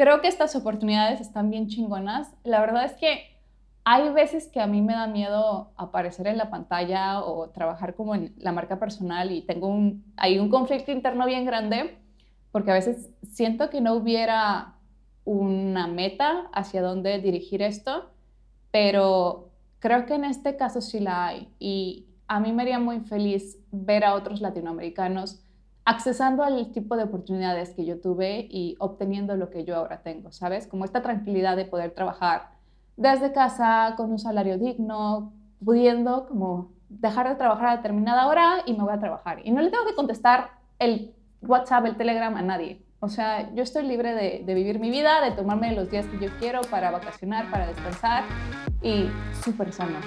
creo que estas oportunidades están bien chingonas. La verdad es que hay veces que a mí me da miedo aparecer en la pantalla o trabajar como en la marca personal y tengo un, hay un conflicto interno bien grande porque a veces siento que no hubiera una meta hacia dónde dirigir esto, pero creo que en este caso sí la hay y a mí me haría muy feliz ver a otros latinoamericanos accesando al tipo de oportunidades que yo tuve y obteniendo lo que yo ahora tengo, ¿sabes? Como esta tranquilidad de poder trabajar desde casa, con un salario digno, pudiendo como dejar de trabajar a determinada hora y me voy a trabajar. Y no le tengo que contestar el WhatsApp, el Telegram a nadie. O sea, yo estoy libre de, de vivir mi vida, de tomarme los días que yo quiero para vacacionar, para descansar y súper sano.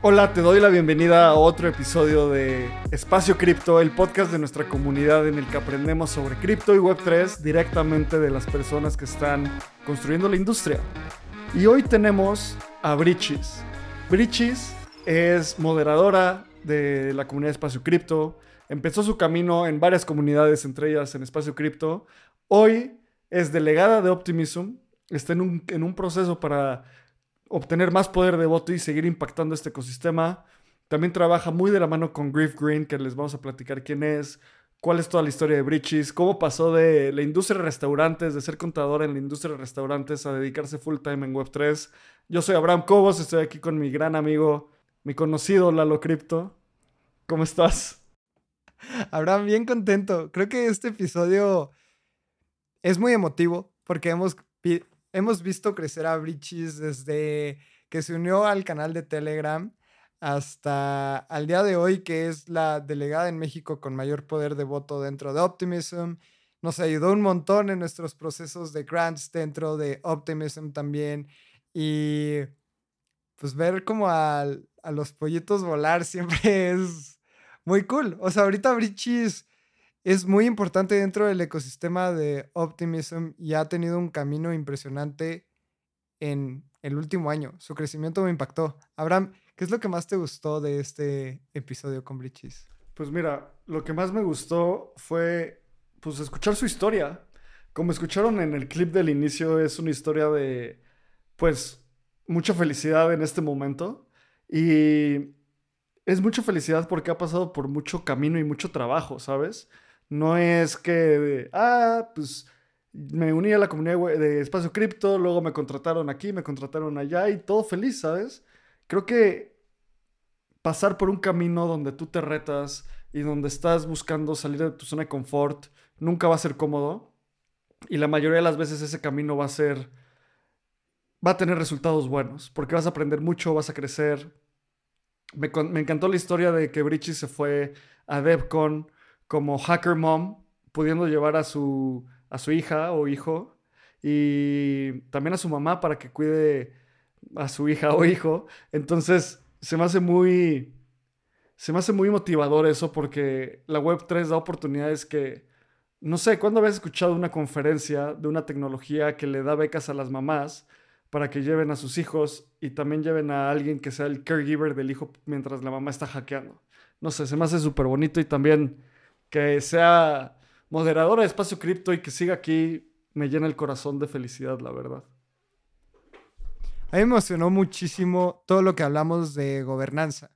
Hola, te doy la bienvenida a otro episodio de Espacio Cripto, el podcast de nuestra comunidad en el que aprendemos sobre cripto y Web3 directamente de las personas que están construyendo la industria. Y hoy tenemos a Brichis. Brichis es moderadora de la comunidad Espacio Cripto. Empezó su camino en varias comunidades, entre ellas en Espacio Cripto. Hoy es delegada de Optimism. Está en un, en un proceso para obtener más poder de voto y seguir impactando este ecosistema. También trabaja muy de la mano con Griff Green, que les vamos a platicar quién es, cuál es toda la historia de Bridges, cómo pasó de la industria de restaurantes, de ser contador en la industria de restaurantes, a dedicarse full time en Web3. Yo soy Abraham Cobos, estoy aquí con mi gran amigo, mi conocido Lalo Crypto. ¿Cómo estás? Abraham, bien contento. Creo que este episodio es muy emotivo porque hemos hemos visto crecer a Brichis desde que se unió al canal de Telegram hasta al día de hoy, que es la delegada en México con mayor poder de voto dentro de Optimism. Nos ayudó un montón en nuestros procesos de grants dentro de Optimism también. Y pues ver como a, a los pollitos volar siempre es muy cool. O sea, ahorita Brichis es muy importante dentro del ecosistema de Optimism y ha tenido un camino impresionante en el último año. Su crecimiento me impactó. Abraham, ¿qué es lo que más te gustó de este episodio con Bridges? Pues mira, lo que más me gustó fue pues escuchar su historia. Como escucharon en el clip del inicio, es una historia de pues mucha felicidad en este momento y es mucha felicidad porque ha pasado por mucho camino y mucho trabajo, ¿sabes? No es que, ah, pues me uní a la comunidad de Espacio Cripto, luego me contrataron aquí, me contrataron allá y todo feliz, ¿sabes? Creo que pasar por un camino donde tú te retas y donde estás buscando salir de tu zona de confort nunca va a ser cómodo y la mayoría de las veces ese camino va a ser va a tener resultados buenos porque vas a aprender mucho, vas a crecer. Me, me encantó la historia de que Brichi se fue a DevCon como hacker mom, pudiendo llevar a su, a su hija o hijo y también a su mamá para que cuide a su hija o hijo. Entonces, se me hace muy se me hace muy motivador eso porque la web 3 da oportunidades que no sé, ¿cuándo habías escuchado una conferencia de una tecnología que le da becas a las mamás para que lleven a sus hijos y también lleven a alguien que sea el caregiver del hijo mientras la mamá está hackeando? No sé, se me hace súper bonito y también que sea moderadora de Espacio Cripto y que siga aquí me llena el corazón de felicidad, la verdad. A mí me emocionó muchísimo todo lo que hablamos de gobernanza,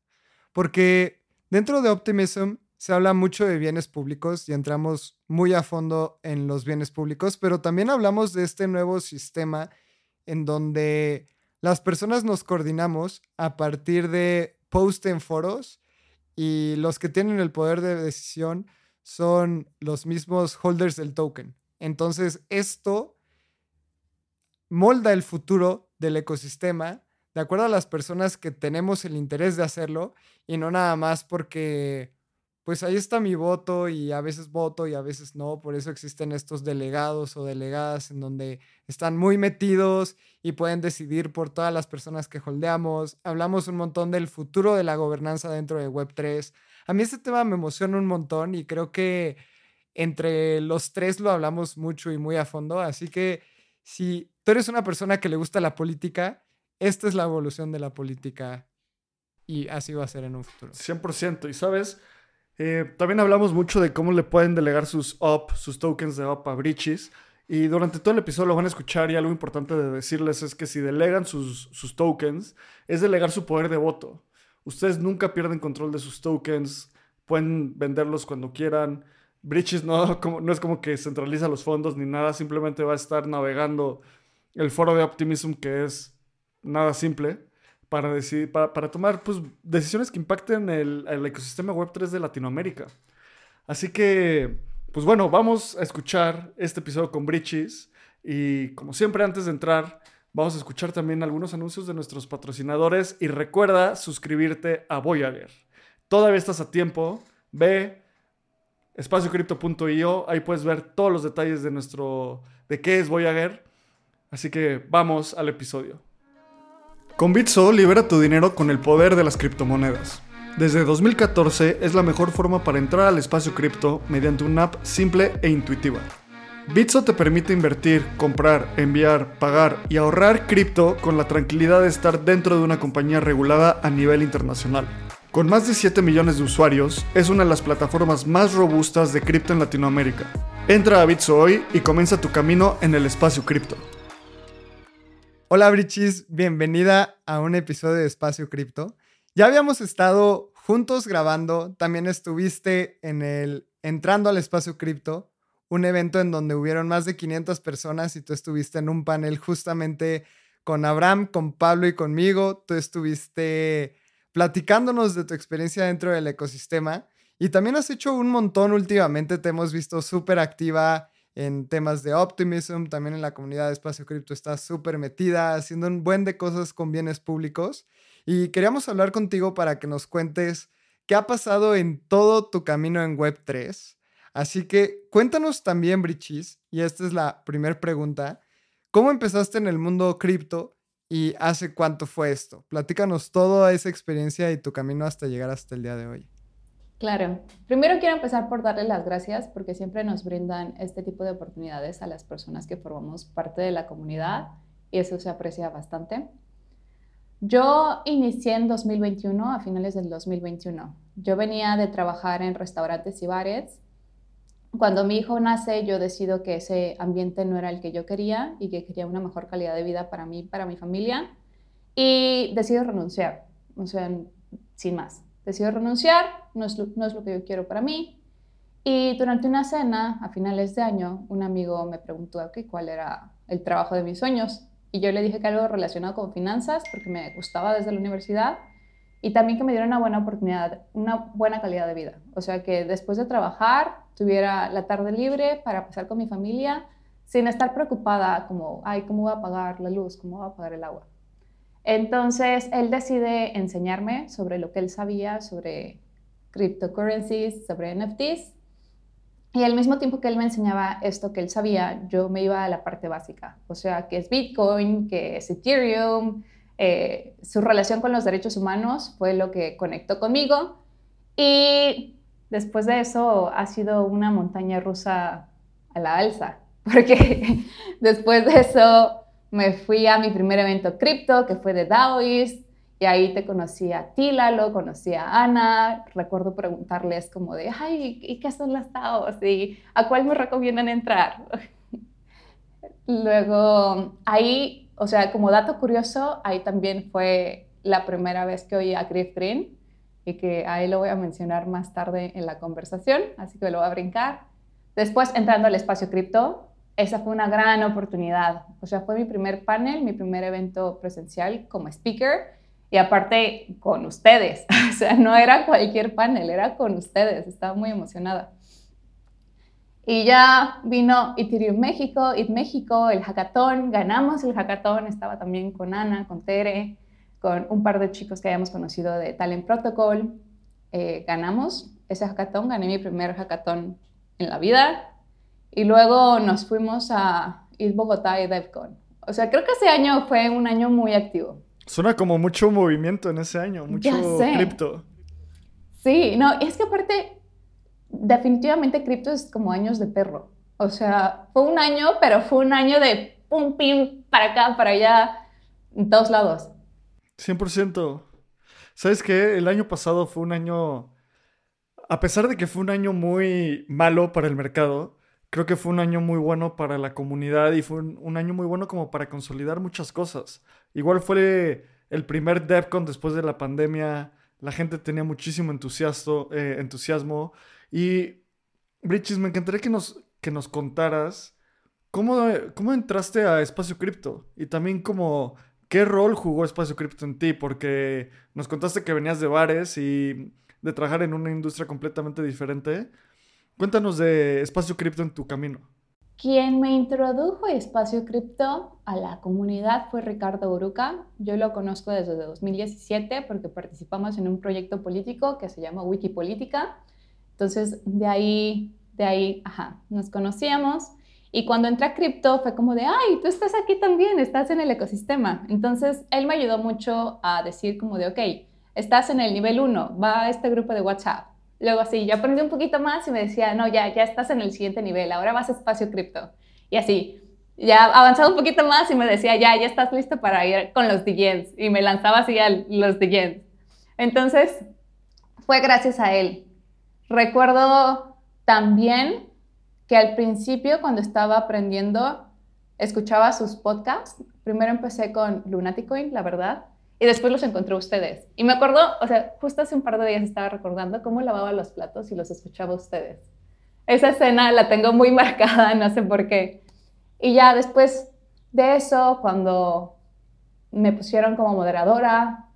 porque dentro de Optimism se habla mucho de bienes públicos y entramos muy a fondo en los bienes públicos, pero también hablamos de este nuevo sistema en donde las personas nos coordinamos a partir de post en foros y los que tienen el poder de decisión son los mismos holders del token. Entonces, esto molda el futuro del ecosistema de acuerdo a las personas que tenemos el interés de hacerlo y no nada más porque pues ahí está mi voto y a veces voto y a veces no, por eso existen estos delegados o delegadas en donde están muy metidos y pueden decidir por todas las personas que holdeamos. Hablamos un montón del futuro de la gobernanza dentro de Web3. A mí este tema me emociona un montón y creo que entre los tres lo hablamos mucho y muy a fondo, así que si tú eres una persona que le gusta la política, esta es la evolución de la política y así va a ser en un futuro. 100%. Y sabes, Eh, también hablamos mucho de cómo le pueden delegar sus UP, sus tokens de UP a Breaches. Y durante todo el episodio lo van a escuchar y algo importante de decirles es que si delegan sus, sus tokens, es delegar su poder de voto. Ustedes nunca pierden control de sus tokens, pueden venderlos cuando quieran. Breaches no, no es como que centraliza los fondos ni nada, simplemente va a estar navegando el foro de Optimism que es nada simple para, decidir, para, tomar pues, decisiones que impacten el, el ecosistema Web3 de Latinoamérica. Así que, pues bueno, vamos a escuchar este episodio con Breaches y como siempre antes de entrar, vamos a escuchar también algunos anuncios de nuestros patrocinadores y recuerda suscribirte a Voyager. Todavía estás a tiempo, ve espaciocrypto.io, ahí puedes ver todos los detalles de nuestro de qué es Voyager. Así que vamos al episodio. Con Bitso libera tu dinero con el poder de las criptomonedas. Desde 2014 es la mejor forma para entrar al espacio cripto mediante una app simple e intuitiva. Bitso te permite invertir, comprar, enviar, pagar y ahorrar cripto con la tranquilidad de estar dentro de una compañía regulada a nivel internacional. Con más de 7 millones de usuarios, es una de las plataformas más robustas de cripto en Latinoamérica. Entra a Bitso hoy y comienza tu camino en el espacio cripto. Hola Brichis, bienvenida a un episodio de Espacio Cripto. Ya habíamos estado juntos grabando, también estuviste en el Entrando al Espacio Cripto, un evento en donde hubieron más de 500 personas y tú estuviste en un panel justamente con Abraham, con Pablo y conmigo. Tú estuviste platicándonos de tu experiencia dentro del ecosistema y también has hecho un montón últimamente. Te hemos visto súper activa en temas de optimism, también en la comunidad de Espacio Cripto estás súper metida, haciendo un buen de cosas con bienes públicos. Y queríamos hablar contigo para que nos cuentes qué ha pasado en todo tu camino en Web3 Así que cuéntanos también, Brichis, y esta es la primera pregunta, ¿cómo empezaste en el mundo cripto y hace cuánto fue esto? Platícanos toda esa experiencia y tu camino hasta llegar hasta el día de hoy. Claro. Primero quiero empezar por darle las gracias porque siempre nos brindan este tipo de oportunidades a las personas que formamos parte de la comunidad y eso se aprecia bastante. Yo inicié en 2021, a finales del 2021. Yo venía de trabajar en restaurantes y bares cuando mi hijo nace, yo decido que ese ambiente no era el que yo quería y que quería una mejor calidad de vida para mí, para mi familia. Y decido renunciar, o sea, sin más. Decido renunciar, no es, no es lo que yo quiero para mí. Y durante una cena, a finales de año, un amigo me preguntó okay, cuál era el trabajo de mis sueños. Y yo le dije que algo relacionado con finanzas, porque me gustaba desde la universidad y también que me diera una buena oportunidad, una buena calidad de vida. O sea, que después de trabajar tuviera la tarde libre para pasar con mi familia sin estar preocupada como, ay, ¿cómo voy a pagar la luz? ¿Cómo voy a pagar el agua? Entonces, él decide enseñarme sobre lo que él sabía sobre cryptocurrencies, sobre NFTs. Y al mismo tiempo que él me enseñaba esto que él sabía, yo me iba a la parte básica, o sea, que es Bitcoin, que es Ethereum, eh, su relación con los derechos humanos fue lo que conectó conmigo y después de eso ha sido una montaña rusa a la alza, porque después de eso me fui a mi primer evento cripto, que fue de Daoist, y ahí te conocí a Tila, lo conocí a Ana, recuerdo preguntarles como de, ay, ¿y qué son las DAOs? ¿Y a cuál me recomiendan entrar? Luego, ahí o sea, como dato curioso, ahí también fue la primera vez que oí a Griff Green y que ahí lo voy a mencionar más tarde en la conversación, así que lo voy a brincar. Después, entrando al espacio cripto, esa fue una gran oportunidad. O sea, fue mi primer panel, mi primer evento presencial como speaker y aparte con ustedes. O sea, no era cualquier panel, era con ustedes. Estaba muy emocionada. Y ya vino Ethereum México, IT México, el hackathon, ganamos el hackathon, estaba también con Ana, con Tere, con un par de chicos que habíamos conocido de Talent Protocol. Eh, ganamos ese hackathon, gané mi primer hackathon en la vida. Y luego nos fuimos a IT Bogotá y DevCon. O sea, creo que ese año fue un año muy activo. Suena como mucho movimiento en ese año, mucho cripto. Sí, no, es que aparte definitivamente cripto es como años de perro. O sea, fue un año, pero fue un año de pum, pim, para acá, para allá, en todos lados. 100%. ¿Sabes qué? El año pasado fue un año a pesar de que fue un año muy malo para el mercado, creo que fue un año muy bueno para la comunidad y fue un, año muy bueno como para consolidar muchas cosas. Igual fue el primer DevCon después de la pandemia, la gente tenía muchísimo eh, entusiasmo y, Brichis, me encantaría que nos, que nos contaras cómo, cómo entraste a Espacio Cripto y también como qué rol jugó Espacio Cripto en ti, porque nos contaste que venías de bares y de trabajar en una industria completamente diferente. Cuéntanos de Espacio Cripto en tu camino. Quien me introdujo Espacio Cripto a la comunidad fue Ricardo Uruca. Yo lo conozco desde 2017 porque participamos en un proyecto político que se llama Wikipolítica. Entonces, de ahí, de ahí, ajá, nos conocíamos. Y cuando entré a cripto fue como de, ay, tú estás aquí también, estás en el ecosistema. Entonces, él me ayudó mucho a decir como de, ok, estás en el nivel 1, va a este grupo de WhatsApp. Luego así, yo aprendí un poquito más y me decía, no, ya, ya estás en el siguiente nivel, ahora vas a espacio cripto. Y así, ya avanzado un poquito más y me decía, ya, ya estás listo para ir con los DJs. Y me lanzaba así a los DJs. Entonces, fue gracias a él. Recuerdo también que al principio, cuando estaba aprendiendo, escuchaba sus podcasts. Primero empecé con Lunaticoin, la verdad, y después los encontré ustedes. Y me acuerdo, o sea, justo hace un par de días estaba recordando cómo lavaba los platos y los escuchaba ustedes. Esa escena la tengo muy marcada, no sé por qué. Y ya después de eso, cuando me pusieron como moderadora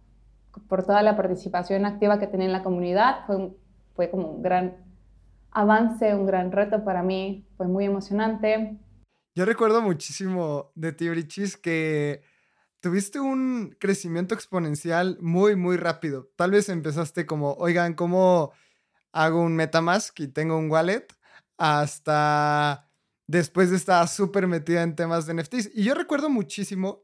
por toda la participación activa que tenía en la comunidad, fue, fue como un gran avance, un gran reto para mí, fue muy emocionante. Yo recuerdo muchísimo de ti, Brichis, que tuviste un crecimiento exponencial muy, muy rápido. Tal vez empezaste como, oigan, ¿cómo hago un Metamask y tengo un wallet? Hasta después de estar súper metida en temas de NFTs. Y yo recuerdo muchísimo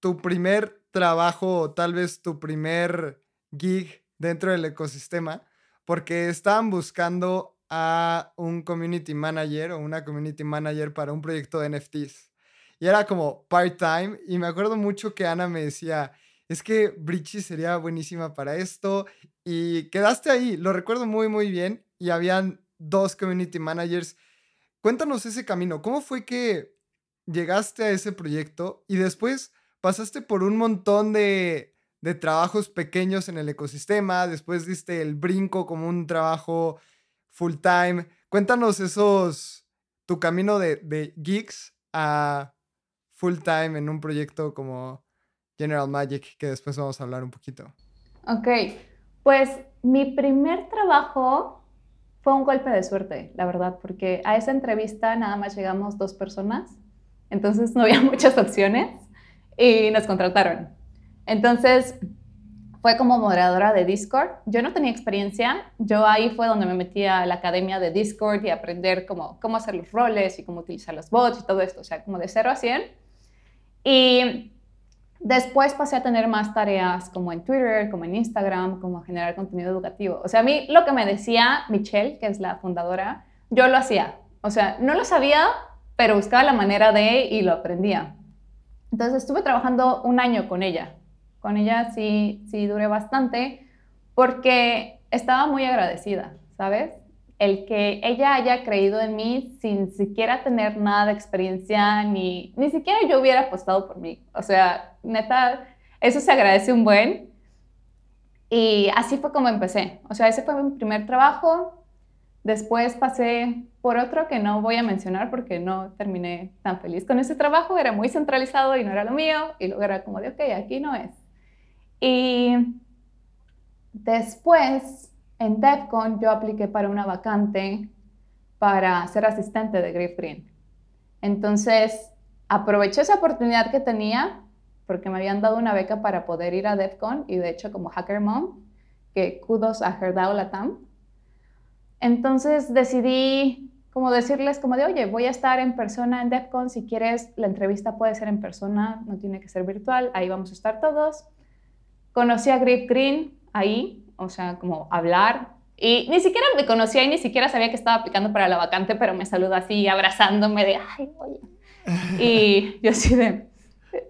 tu primer trabajo, tal vez tu primer gig dentro del ecosistema, porque estaban buscando a un community manager o una community manager para un proyecto de NFTs. Y era como part-time. Y me acuerdo mucho que Ana me decía, es que Bridgie sería buenísima para esto. Y quedaste ahí, lo recuerdo muy, muy bien. Y habían dos community managers. Cuéntanos ese camino. ¿Cómo fue que llegaste a ese proyecto y después pasaste por un montón de, de trabajos pequeños en el ecosistema? Después diste el brinco como un trabajo full time. Cuéntanos esos, tu camino de, de geeks a full time en un proyecto como General Magic, que después vamos a hablar un poquito. Ok, pues mi primer trabajo fue un golpe de suerte, la verdad, porque a esa entrevista nada más llegamos dos personas, entonces no había muchas opciones y nos contrataron. Entonces, fue como moderadora de Discord. Yo no tenía experiencia, yo ahí fue donde me metí a la academia de Discord y aprender cómo, cómo hacer los roles y cómo utilizar los bots y todo esto, o sea, como de 0 a 100. Y después pasé a tener más tareas como en Twitter, como en Instagram, como generar contenido educativo. O sea, a mí lo que me decía Michelle, que es la fundadora, yo lo hacía. O sea, no lo sabía, pero buscaba la manera de y lo aprendía. Entonces estuve trabajando un año con ella con ella sí, sí duré bastante porque estaba muy agradecida, ¿sabes? El que ella haya creído en mí sin siquiera tener nada de experiencia, ni, ni siquiera yo hubiera apostado por mí. O sea, neta, eso se agradece un buen. Y así fue como empecé. O sea, ese fue mi primer trabajo. Después pasé por otro que no voy a mencionar porque no terminé tan feliz con ese trabajo. Era muy centralizado y no era lo mío. Y luego era como de, ok, aquí no es. Y después, en DevCon, yo apliqué para una vacante para ser asistente de Griff Green. Entonces, aproveché esa oportunidad que tenía porque me habían dado una beca para poder ir a DevCon y de hecho como Hacker Mom, que kudos a Herdao Latam. Entonces decidí como decirles como de, oye, voy a estar en persona en DevCon, si quieres la entrevista puede ser en persona, no tiene que ser virtual, ahí vamos a estar todos. Conocí a Grip Green ahí, o sea, como hablar. Y ni siquiera me conocía y ni siquiera sabía que estaba aplicando para la vacante, pero me saludó así, abrazándome de, ay, oye. Y yo así de,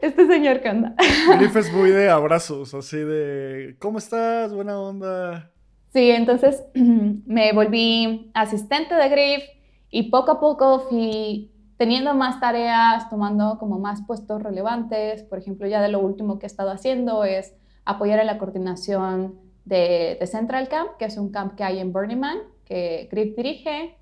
este señor, ¿qué onda? Griff es muy de abrazos, así de, ¿cómo estás? Buena onda. Sí, entonces me volví asistente de Griff y poco a poco fui teniendo más tareas, tomando como más puestos relevantes. Por ejemplo, ya de lo último que he estado haciendo es apoyar en la coordinación de, Central Camp, que es un camp que hay en Burning Man, que Griff dirige.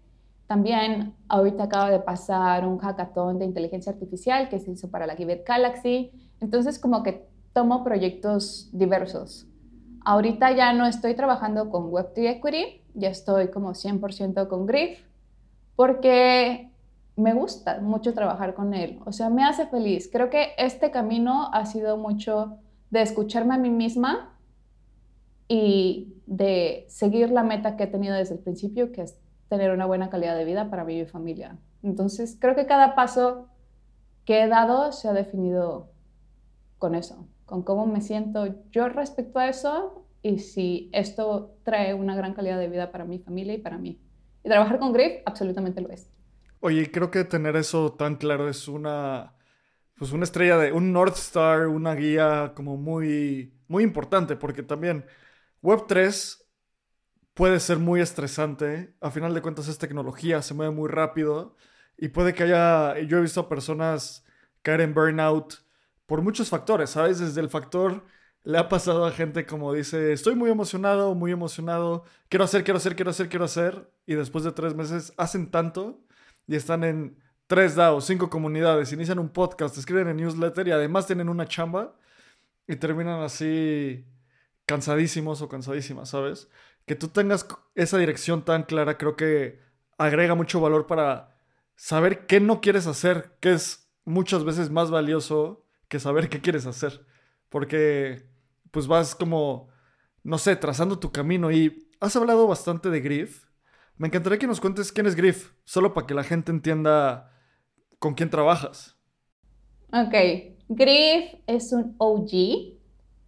También ahorita acaba de pasar un hackathon de inteligencia artificial que se hizo para la Givet Galaxy. Entonces, como que tomo proyectos diversos. Ahorita ya no estoy trabajando con Web3 Equity, ya estoy como 100% con Griff, porque me gusta mucho trabajar con él. O sea, me hace feliz. Creo que este camino ha sido mucho de escucharme a mí misma y de seguir la meta que he tenido desde el principio, que es tener una buena calidad de vida para mí y mi familia. Entonces, creo que cada paso que he dado se ha definido con eso, con cómo me siento yo respecto a eso y si esto trae una gran calidad de vida para mi familia y para mí. Y trabajar con Griff absolutamente lo es. Oye, creo que tener eso tan claro es una, pues una estrella de, un North Star, una guía como muy, muy importante, porque también Web3 puede ser muy estresante. A final de cuentas es tecnología, se mueve muy rápido y puede que haya, yo he visto a personas caer en burnout por muchos factores, ¿sabes? Desde el factor, le ha pasado a gente como dice, estoy muy emocionado, muy emocionado, quiero hacer, quiero hacer, quiero hacer, quiero hacer, y después de tres meses hacen tanto y están en tres DAOs, cinco comunidades, inician un podcast, escriben en newsletter y además tienen una chamba y terminan así cansadísimos o cansadísimas, ¿sabes? Que tú tengas esa dirección tan clara creo que agrega mucho valor para saber qué no quieres hacer, que es muchas veces más valioso que saber qué quieres hacer. Porque pues vas como, no sé, trazando tu camino y has hablado bastante de Griff me encantaría que nos cuentes quién es Griff, solo para que la gente entienda con quién trabajas. Ok, Griff es un OG.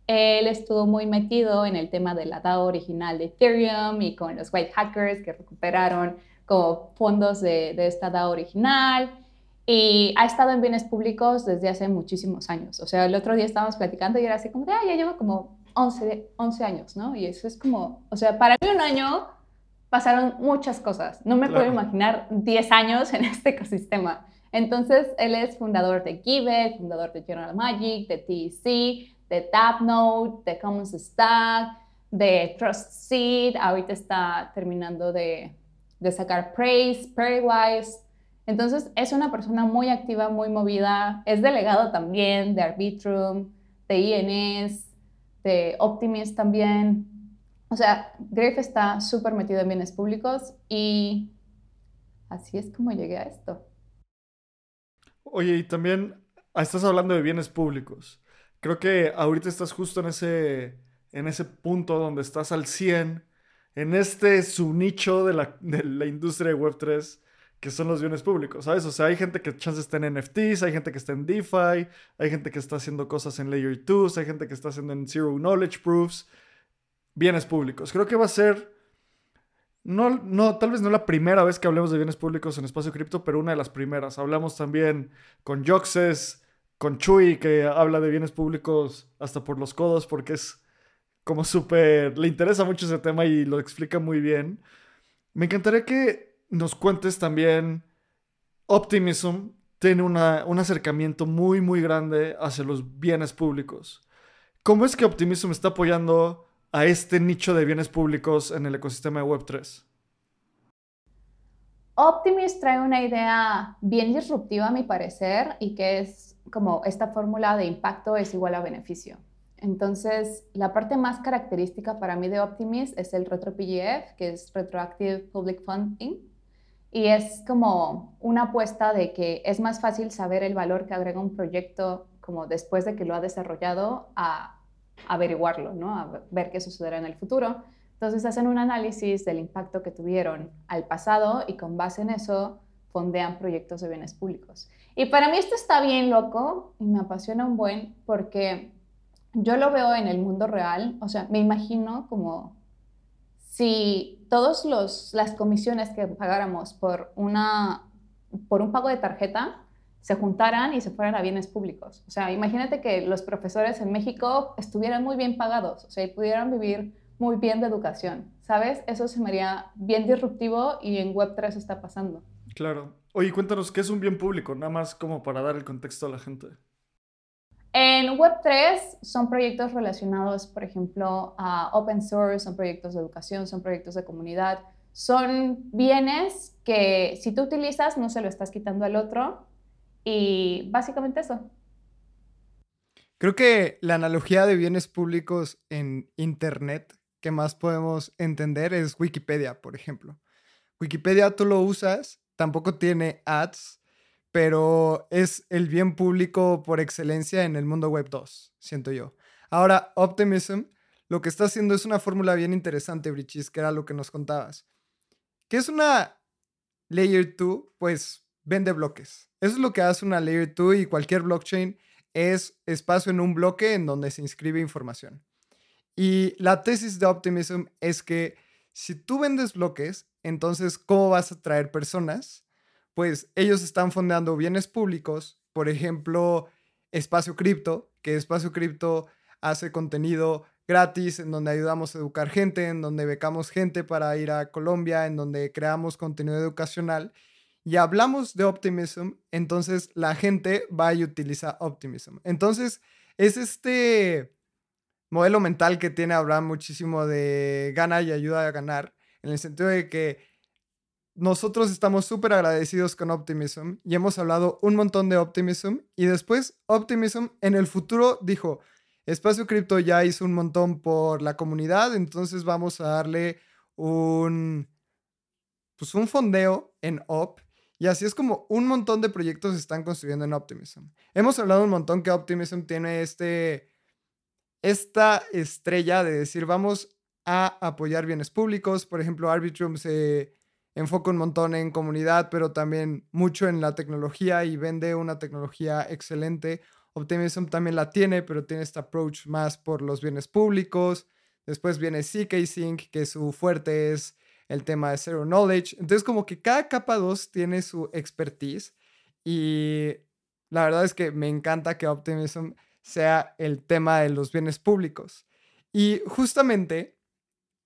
Él estuvo muy metido en el tema de la DAO original de Ethereum y con los white hackers que recuperaron como fondos de, de esta DAO original. Y ha estado en bienes públicos desde hace muchísimos años. O sea, el otro día estábamos platicando y era así como de, ah, ya llevo como 11, 11 años, ¿no? Y eso es como, o sea, para mí un año pasaron muchas cosas. No me puedo imaginar 10 años en este ecosistema. Entonces, él es fundador de Giveth, fundador de General Magic, de TEC, de Tapnote, de Commons Stack, de Trust Seed. Ahorita está terminando de, de sacar Praise, Pairwise. Entonces, es una persona muy activa, muy movida. Es delegado también de Arbitrum, de INS, de Optimist también. O sea, Griff está súper metido en bienes públicos y así es como llegué a esto. Oye, y también ah, estás hablando de bienes públicos. Creo que ahorita estás justo en ese, en ese punto donde estás al 100, en este subnicho de la, de la industria de Web3, que son los bienes públicos, ¿sabes? O sea, hay gente que chance está en NFTs, hay gente que está en DeFi, hay gente que está haciendo cosas en Layer 2, hay gente que está haciendo en Zero Knowledge Proofs bienes públicos. Creo que va a ser, no, no, tal vez no la primera vez que hablemos de bienes públicos en espacio cripto, pero una de las primeras. Hablamos también con Joxes, con Chuy, que habla de bienes públicos hasta por los codos, porque es como súper, le interesa mucho ese tema y lo explica muy bien. Me encantaría que nos cuentes también, Optimism tiene una, un acercamiento muy, muy grande hacia los bienes públicos. ¿Cómo es que Optimism está apoyando a este nicho de bienes públicos en el ecosistema de Web3? Optimist trae una idea bien disruptiva a mi parecer y que es como esta fórmula de impacto es igual a beneficio. Entonces, la parte más característica para mí de Optimist es el RetroPGF, que es Retroactive Public Funding, y es como una apuesta de que es más fácil saber el valor que agrega un proyecto como después de que lo ha desarrollado a averiguarlo, ¿no? A ver qué sucederá en el futuro. Entonces hacen un análisis del impacto que tuvieron al pasado y con base en eso fondean proyectos de bienes públicos. Y para mí esto está bien loco y me apasiona un buen porque yo lo veo en el mundo real, o sea, me imagino como si todas las comisiones que pagáramos por, una, por un pago de tarjeta se juntaran y se fueran a bienes públicos. O sea, imagínate que los profesores en México estuvieran muy bien pagados, o sea, y pudieran vivir muy bien de educación, ¿sabes? Eso se me haría bien disruptivo y en Web3 está pasando. Claro. Oye, cuéntanos, ¿qué es un bien público? Nada más como para dar el contexto a la gente. En Web3 son proyectos relacionados, por ejemplo, a open source, son proyectos de educación, son proyectos de comunidad, son bienes que si tú utilizas no se lo estás quitando al otro y básicamente eso. Creo que la analogía de bienes públicos en Internet que más podemos entender es Wikipedia, por ejemplo. Wikipedia tú lo usas, tampoco tiene ads, pero es el bien público por excelencia en el mundo web 2, siento yo. Ahora, Optimism lo que está haciendo es una fórmula bien interesante, Brichis, que era lo que nos contabas. ¿Qué es una Layer 2? Pues vende bloques. Eso es lo que hace una Layer 2 y cualquier blockchain es espacio en un bloque en donde se inscribe información. Y la tesis de Optimism es que si tú vendes bloques, entonces, ¿cómo vas a traer personas? pues ellos están fondeando bienes públicos, por ejemplo, Espacio Cripto, que Espacio Cripto hace contenido gratis, en donde ayudamos a educar gente, en donde becamos gente para ir a Colombia, en donde creamos contenido educacional y hablamos de Optimism, entonces la gente va y utiliza Optimism. Entonces, es este modelo mental que tiene Abraham muchísimo de gana y ayuda a ganar, en el sentido de que nosotros estamos súper agradecidos con Optimism y hemos hablado un montón de Optimism y después Optimism en el futuro dijo, Espacio Cripto ya hizo un montón por la comunidad, entonces vamos a darle un, pues un fondeo en Op y así es como un montón de proyectos se están construyendo en Optimism. Hemos hablado un montón que Optimism tiene este, esta estrella de decir, vamos a apoyar bienes públicos, por ejemplo, Arbitrum se enfoca un montón en comunidad, pero también mucho en la tecnología y vende una tecnología excelente. Optimism también la tiene, pero tiene este approach más por los bienes públicos. Después viene CK Sync, que su fuerte es el tema de Zero Knowledge. Entonces, como que cada capa 2 tiene su expertise y la verdad es que me encanta que Optimism sea el tema de los bienes públicos. Y justamente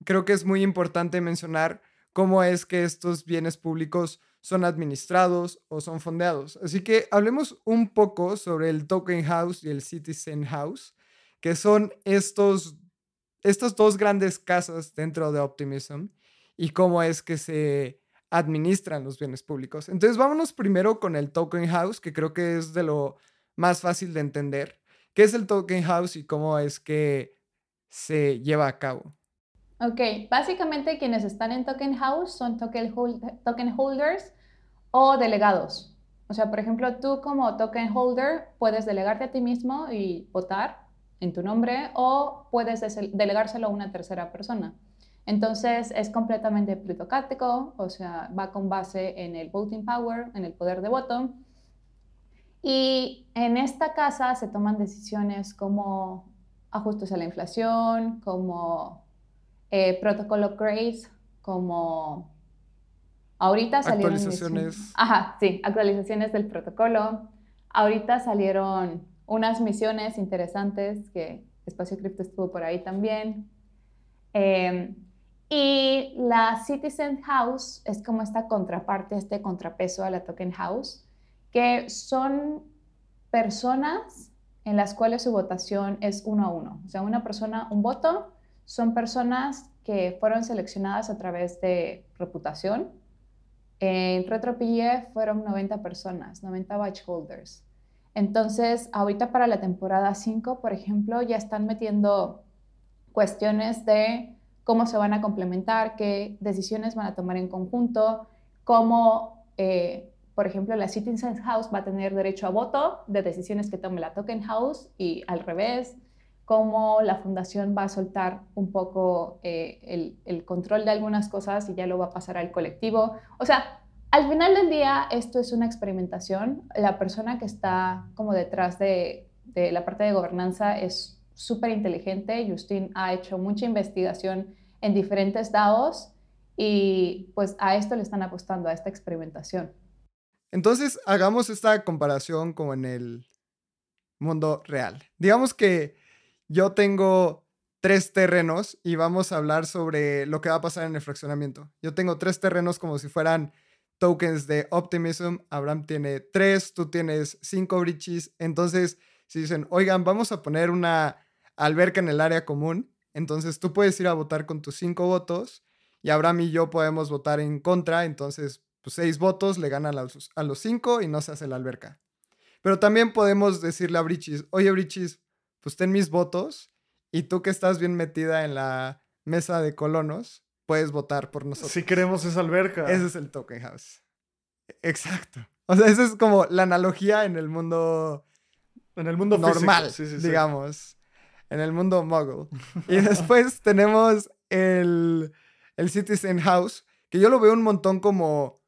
creo que es muy importante mencionar cómo es que estos bienes públicos son administrados o son fondeados. Así que hablemos un poco sobre el Token House y el Citizen House, que son estos, estas dos grandes casas dentro de Optimism y cómo es que se administran los bienes públicos. Entonces vámonos primero con el Token House, que creo que es de lo más fácil de entender. ¿Qué es el Token House y cómo es que se lleva a cabo? Ok, básicamente quienes están en Token House son token, holders o delegados. O sea, por ejemplo, tú como token holder puedes delegarte a ti mismo y votar en tu nombre o puedes delegárselo a una tercera persona. Entonces es completamente plutocrático, o sea, va con base en el voting power, en el poder de voto. Y en esta casa se toman decisiones como ajustes a la inflación, como eh, protocolo Grace, como ahorita salieron... Actualizaciones. Ajá, sí, actualizaciones del protocolo. Ahorita salieron unas misiones interesantes que Espacio Cripto estuvo por ahí también. Em, y la Citizen House es como esta contraparte, este contrapeso a la Token House, que son personas en las cuales su votación es uno a uno. O sea, una persona, un voto, son personas que fueron seleccionadas a través de reputación. En RetroPie fueron 90 personas, 90 batch holders. Entonces, ahorita para la temporada 5, por ejemplo, ya están metiendo cuestiones de cómo se van a complementar, qué decisiones van a tomar en conjunto, cómo, eh, por ejemplo, la Citizen House va a tener derecho a voto de decisiones que tome la Token House y al revés cómo la fundación va a soltar un poco eh, el, control de algunas cosas y ya lo va a pasar al colectivo. O sea, al final del día esto es una experimentación. La persona que está como detrás de, de la parte de gobernanza es súper inteligente. Justin ha hecho mucha investigación en diferentes DAOs y pues a esto le están apostando, a esta experimentación. Entonces, hagamos esta comparación como en el mundo real. Digamos que yo tengo tres terrenos y vamos a hablar sobre lo que va a pasar en el fraccionamiento. Yo tengo tres terrenos como si fueran tokens de Optimism. Abraham tiene tres, tú tienes cinco bridges. Entonces, si dicen, oigan, vamos a poner una alberca en el área común, entonces tú puedes ir a votar con tus cinco votos y Abraham y yo podemos votar en contra. Entonces, pues seis votos le ganan a los, a los cinco y no se hace la alberca. Pero también podemos decirle a Brichis, oye Brichis, pues ten mis votos y tú que estás bien metida en la mesa de colonos, puedes votar por nosotros. Si queremos esa alberca. Ese es el token house. Exacto. O sea, esa es como la analogía en el mundo... En el mundo normal, digamos. En el mundo muggle. y después tenemos el, el Citizen House, que yo lo veo un montón como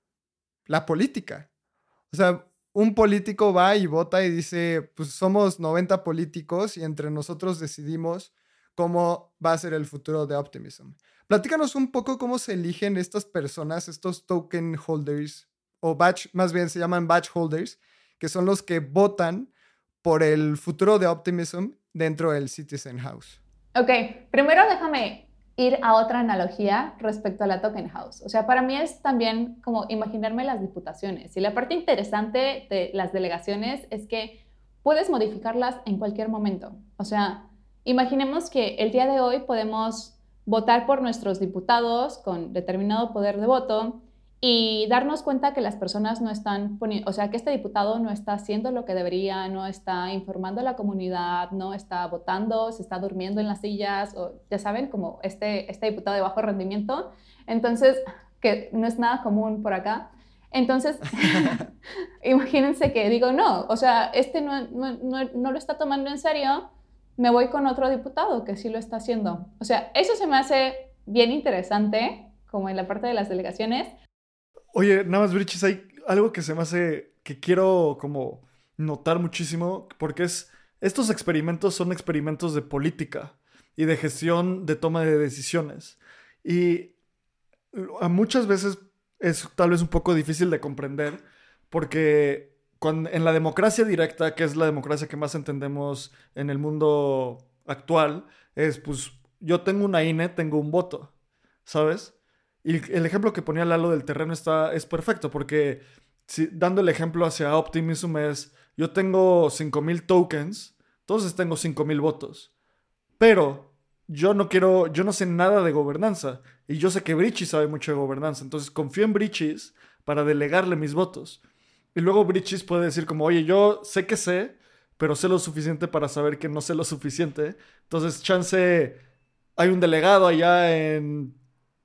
la política. O sea, un político va y vota y dice, pues somos 90 políticos y entre nosotros decidimos cómo va a ser el futuro de Optimism. Platícanos un poco cómo se eligen estas personas, estos token holders, o batch, más bien se llaman batch holders, que son los que votan por el futuro de Optimism dentro del Citizen House. Ok, primero déjame ir a otra analogía respecto a la token house. O sea, para mí es también como imaginarme las diputaciones. Y la parte interesante de las delegaciones es que puedes modificarlas en cualquier momento. O sea, imaginemos que el día de hoy podemos votar por nuestros diputados con determinado poder de voto y darnos cuenta que las personas no están poniendo, o sea, que este diputado no está haciendo lo que debería, no está informando a la comunidad, no está votando, se está durmiendo en las sillas, o ya saben, como este, este diputado de bajo rendimiento. Entonces, que no es nada común por acá. Entonces, imagínense que digo, no, o sea, este no, no, no, no lo está tomando en serio, me voy con otro diputado que sí lo está haciendo. O sea, eso se me hace bien interesante, como en la parte de las delegaciones, Oye, nada más, Brichis, hay algo que se me hace que quiero como notar muchísimo, porque es, estos experimentos son experimentos de política y de gestión de toma de decisiones. Y muchas veces es tal vez un poco difícil de comprender, porque en la democracia directa, que es la democracia que más entendemos en el mundo actual, es pues yo tengo una INE, tengo un voto, ¿sabes? Y el ejemplo que ponía Lalo del terreno está, es perfecto, porque si, dando el ejemplo hacia Optimism es, yo tengo 5.000 tokens, entonces tengo 5.000 votos. Pero yo no quiero, yo no sé nada de gobernanza. Y yo sé que Brichis sabe mucho de gobernanza. Entonces confío en Brichis para delegarle mis votos. Y luego Brichis puede decir como, oye, yo sé que sé, pero sé lo suficiente para saber que no sé lo suficiente. Entonces, chance, hay un delegado allá en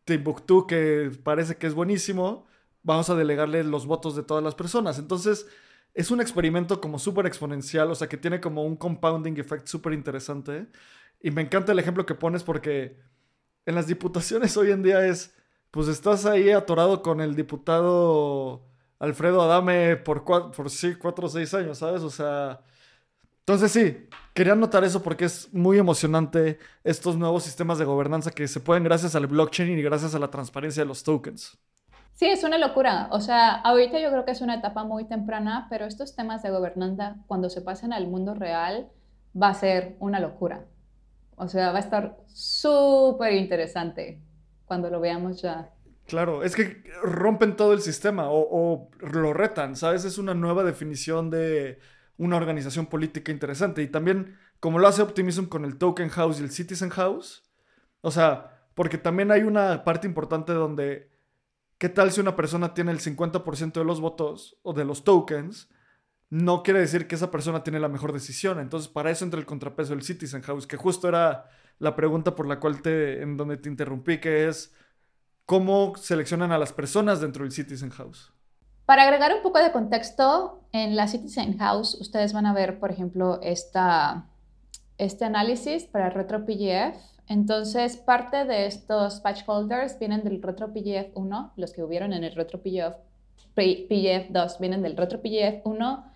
Timbuktu que parece que es buenísimo, vamos a delegarle los votos de todas las personas. Entonces, es un experimento como súper exponencial, o sea, que tiene como un compounding effect súper interesante. Y me encanta el ejemplo que pones porque en las diputaciones hoy en día es, pues estás ahí atorado con el diputado Alfredo Adame por, cuatro, por sí, cuatro o seis años, ¿sabes? O sea, entonces sí, quería notar eso porque es muy emocionante estos nuevos sistemas de gobernanza que se pueden gracias al blockchain y gracias a la transparencia de los tokens. Sí, es una locura. O sea, ahorita yo creo que es una etapa muy temprana, pero estos temas de gobernanza, cuando se pasen al mundo real, va a ser una locura. O sea, va a estar súper interesante cuando lo veamos ya. Claro, es que rompen todo el sistema o, o lo retan, ¿sabes? Es una nueva definición de una organización política interesante. Y también, como lo hace Optimism con el Token House y el Citizen House, o sea, porque también hay una parte importante donde, ¿qué tal si una persona tiene el 50% de los votos o de los tokens? No quiere decir que esa persona tiene la mejor decisión. Entonces, para eso entra el contrapeso del Citizen House, que justo era la pregunta por la cual te, en donde te interrumpí, que es, ¿cómo seleccionan a las personas dentro del Citizen House? Para agregar un poco de contexto, en la Citizen House ustedes van a ver, por ejemplo, este análisis para RetroPGF. Entonces, parte de estos patch holders vienen del RetroPGF 1, los que hubieron en el RetroPGF PGF 2 vienen del RetroPGF 1.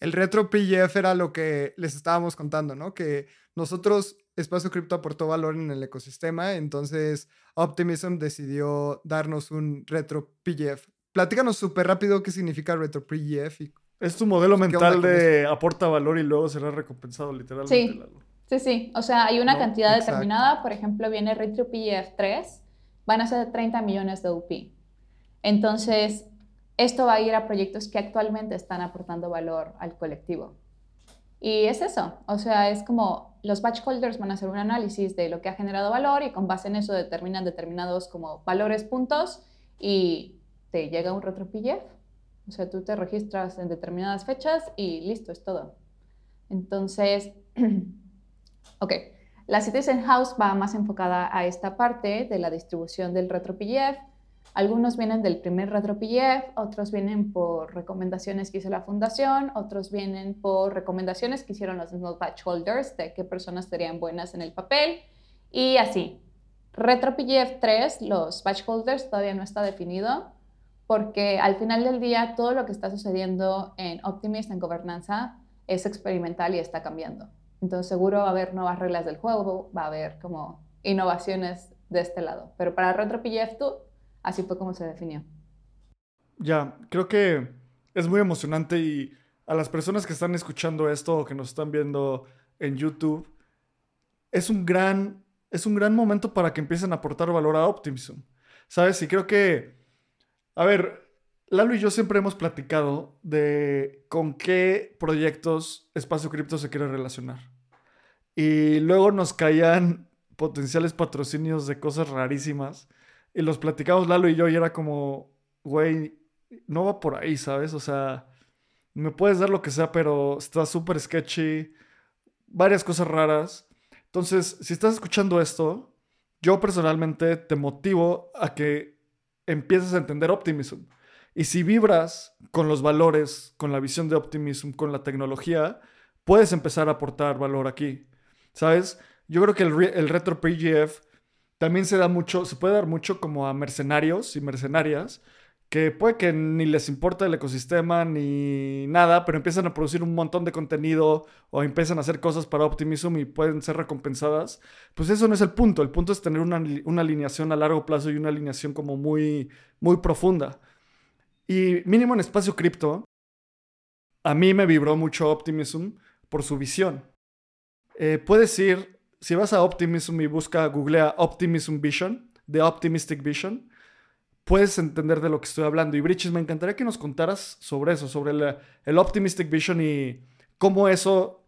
El RetroPGF era lo que les estábamos contando, ¿no? Que nosotros, Espacio Cripto aportó valor en el ecosistema, entonces Optimism decidió darnos un RetroPGF platícanos súper rápido qué significa RetroPGF. es tu modelo mental de aporta valor y luego será recompensado literalmente. Sí. Sí, sí, o sea, hay una cantidad determinada, por ejemplo, viene RetroPGF 3, van a ser 30 millones de UP. Entonces, esto va a ir a proyectos que actualmente están aportando valor al colectivo. Y es eso, o sea, es como los batch holders van a hacer un análisis de lo que ha generado valor y con base en eso determinan determinados como valores, puntos y te llega un RetroPGF. O sea, tú te registras en determinadas fechas y listo, es todo. Entonces, Ok, la Citizen House va más enfocada a esta parte de la distribución del RetroPGF. Algunos vienen del primer RetroPGF, otros vienen por recomendaciones que hizo la fundación, otros vienen por recomendaciones que hicieron los mismos batch holders de qué personas serían buenas en el papel y así. RetroPGF 3, los batch holders todavía no está definido porque al final del día todo lo que está sucediendo en Optimist en gobernanza es experimental y está cambiando. Entonces seguro va a haber nuevas reglas del juego, va a haber como innovaciones de este lado. Pero para RetroPGF 2, así fue como se definió. Ya, creo que es muy emocionante y a las personas que están escuchando esto o que nos están viendo en YouTube, es un gran, es un gran momento para que empiecen a aportar valor a Optimism. ¿Sabes? Y creo que, a ver, Lalo y yo siempre hemos platicado de con qué proyectos Espacio Cripto se quiere relacionar. Y luego nos caían potenciales patrocinios de cosas rarísimas. Y los platicamos Lalo y yo y era como, güey, no va por ahí, ¿sabes? O sea, me puedes dar lo que sea, pero está súper sketchy. Varias cosas raras. Entonces, si estás escuchando esto, yo personalmente te motivo a que empieces a entender Optimism. Y si vibras con los valores, con la visión de Optimism, con la tecnología, puedes empezar a aportar valor aquí. ¿Sabes? Yo creo que el, el retro PGF también se da mucho, se puede dar mucho como a mercenarios y mercenarias que puede que ni les importa el ecosistema ni nada, pero empiezan a producir un montón de contenido o empiezan a hacer cosas para Optimism y pueden ser recompensadas, pues eso no es el punto. El punto es tener una, una alineación a largo plazo y una alineación como muy, muy profunda. Y mínimo en espacio cripto, a mí me vibró mucho Optimism por su visión. Eh, puedes ir, si vas a Optimism y busca, googlea Optimism Vision, The Optimistic Vision, puedes entender de lo que estoy hablando. Y Bridges, me encantaría que nos contaras sobre eso, sobre el, Optimistic Vision y cómo eso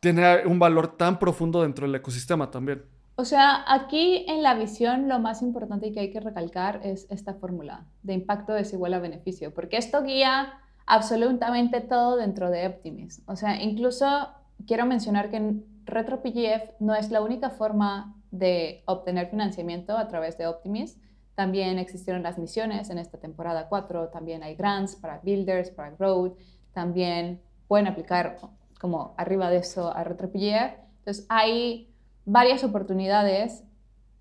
tiene un valor tan profundo dentro del ecosistema también. O sea, aquí en la visión lo más importante que hay que recalcar es esta fórmula de impacto desigual a beneficio, porque esto guía absolutamente todo dentro de Optimism. O sea, incluso quiero mencionar que RetroPGF no es la única forma de obtener financiamiento a través de Optimism. También existieron las misiones en esta temporada 4, también hay grants para builders, para growth, también pueden aplicar como arriba de eso a RetroPGF. Entonces hay varias oportunidades.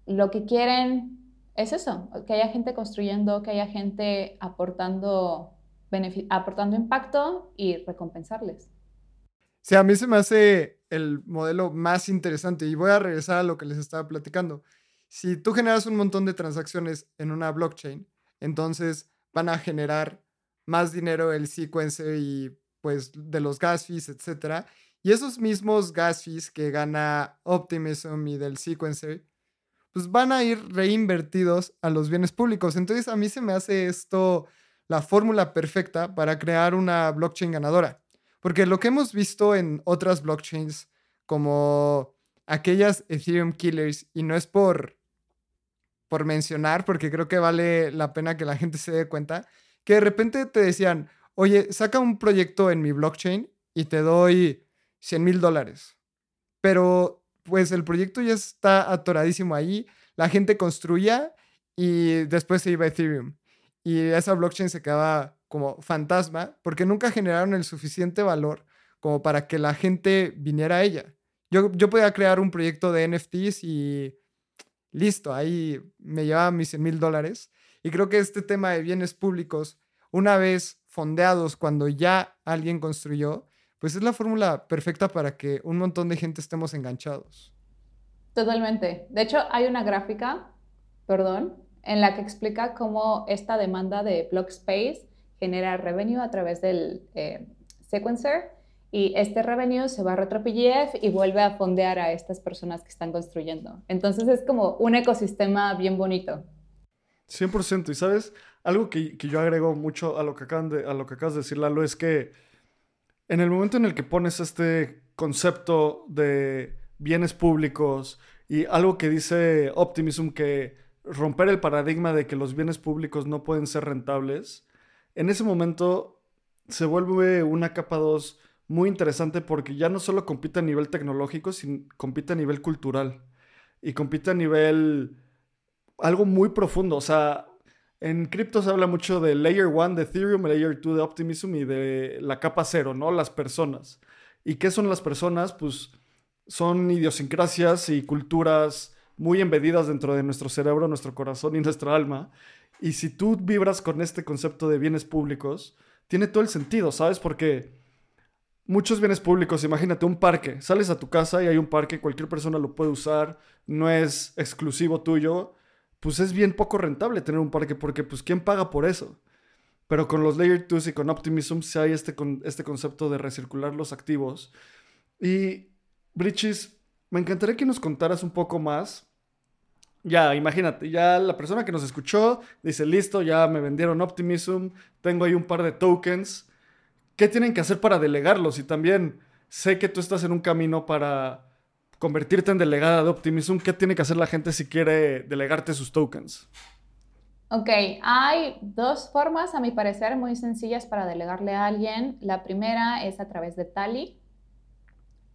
Lo que quieren es eso, que haya gente construyendo, que haya gente aportando, aportando impacto y recompensarles. Sí, a mí se me hace el modelo más interesante y voy a regresar a lo que les estaba platicando. Si tú generas un montón de transacciones en una blockchain, entonces van a generar más dinero el sequencer y pues de los gas fees, etcétera. Y esos mismos gas fees que gana Optimism y del sequencer, pues van a ir reinvertidos a los bienes públicos. Entonces a mí se me hace esto la fórmula perfecta para crear una blockchain ganadora. Porque lo que hemos visto en otras blockchains, como aquellas Ethereum Killers, y no es por, por mencionar, porque creo que vale la pena que la gente se dé cuenta, que de repente te decían, oye, saca un proyecto en mi blockchain y te doy 100 mil dólares. Pero pues el proyecto ya está atoradísimo ahí, la gente construía y después se iba a Ethereum. Y esa blockchain se quedaba como fantasma porque nunca generaron el suficiente valor como para que la gente viniera a ella. Yo, yo podía crear un proyecto de NFTs y listo, ahí me llevaba mis 100 mil dólares. Y creo que este tema de bienes públicos, una vez fondeados, cuando ya alguien construyó, pues es la fórmula perfecta para que un montón de gente estemos enganchados. Totalmente. De hecho, hay una gráfica, perdón, en la que explica cómo esta demanda de block space genera revenue a través del eh, sequencer. Y este revenue se va a RetroPGF y vuelve a fondear a estas personas que están construyendo. Entonces es como un ecosistema bien bonito. 100%. Y sabes, algo que, yo agrego mucho a lo, que acaban de, a lo que acabas de decir, Lalo, es que en el momento en el que pones este concepto de bienes públicos y algo que dice Optimism, que romper el paradigma de que los bienes públicos no pueden ser rentables, en ese momento se vuelve una capa 2 muy interesante porque ya no solo compite a nivel tecnológico, sino compite a nivel cultural y compite a nivel algo muy profundo. O sea, en cripto se habla mucho de Layer 1 de Ethereum, Layer 2 de Optimism y de la capa 0, ¿no? Las personas. ¿Y qué son las personas? Pues son idiosincrasias y culturas muy embedidas dentro de nuestro cerebro, nuestro corazón y nuestra alma. Y si tú vibras con este concepto de bienes públicos, tiene todo el sentido, ¿sabes? Porque muchos bienes públicos, imagínate un parque, sales a tu casa y hay un parque, cualquier persona lo puede usar, no es exclusivo tuyo, pues es bien poco rentable tener un parque porque pues ¿quién paga por eso? Pero con los Layer 2 y con Optimism sí hay este, este concepto de recircular los activos. Y, Bridges, me encantaría que nos contaras un poco más. Ya, imagínate, ya la persona que nos escuchó dice, listo, ya me vendieron Optimism, tengo ahí un par de tokens. ¿Qué tienen que hacer para delegarlos? Y también sé que tú estás en un camino para convertirte en delegada de Optimism, ¿qué tiene que hacer la gente si quiere delegarte sus tokens? Ok, hay dos formas, a mi parecer, muy sencillas para delegarle a alguien. La primera es a través de Tally,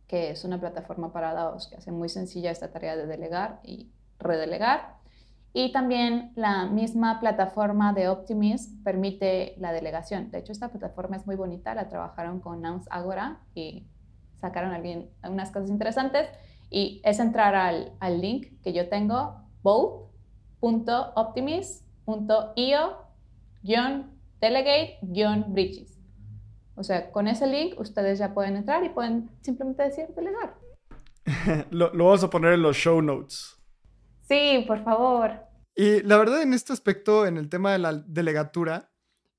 que es una plataforma para DAOs que hace muy sencilla esta tarea de delegar y redelegar. Y también la misma plataforma de Optimism permite la delegación. De hecho, esta plataforma es muy bonita, la trabajaron con Nouns Agora y sacaron algunas cosas interesantes. Y es entrar al, al link que yo tengo, both.optimist.io-delegate-bridges. O sea, con ese link ustedes ya pueden entrar y pueden simplemente decir delegar. lo, lo vamos a poner en los show notes. Sí, por favor. Y la verdad en este aspecto, en el tema de la delegatura,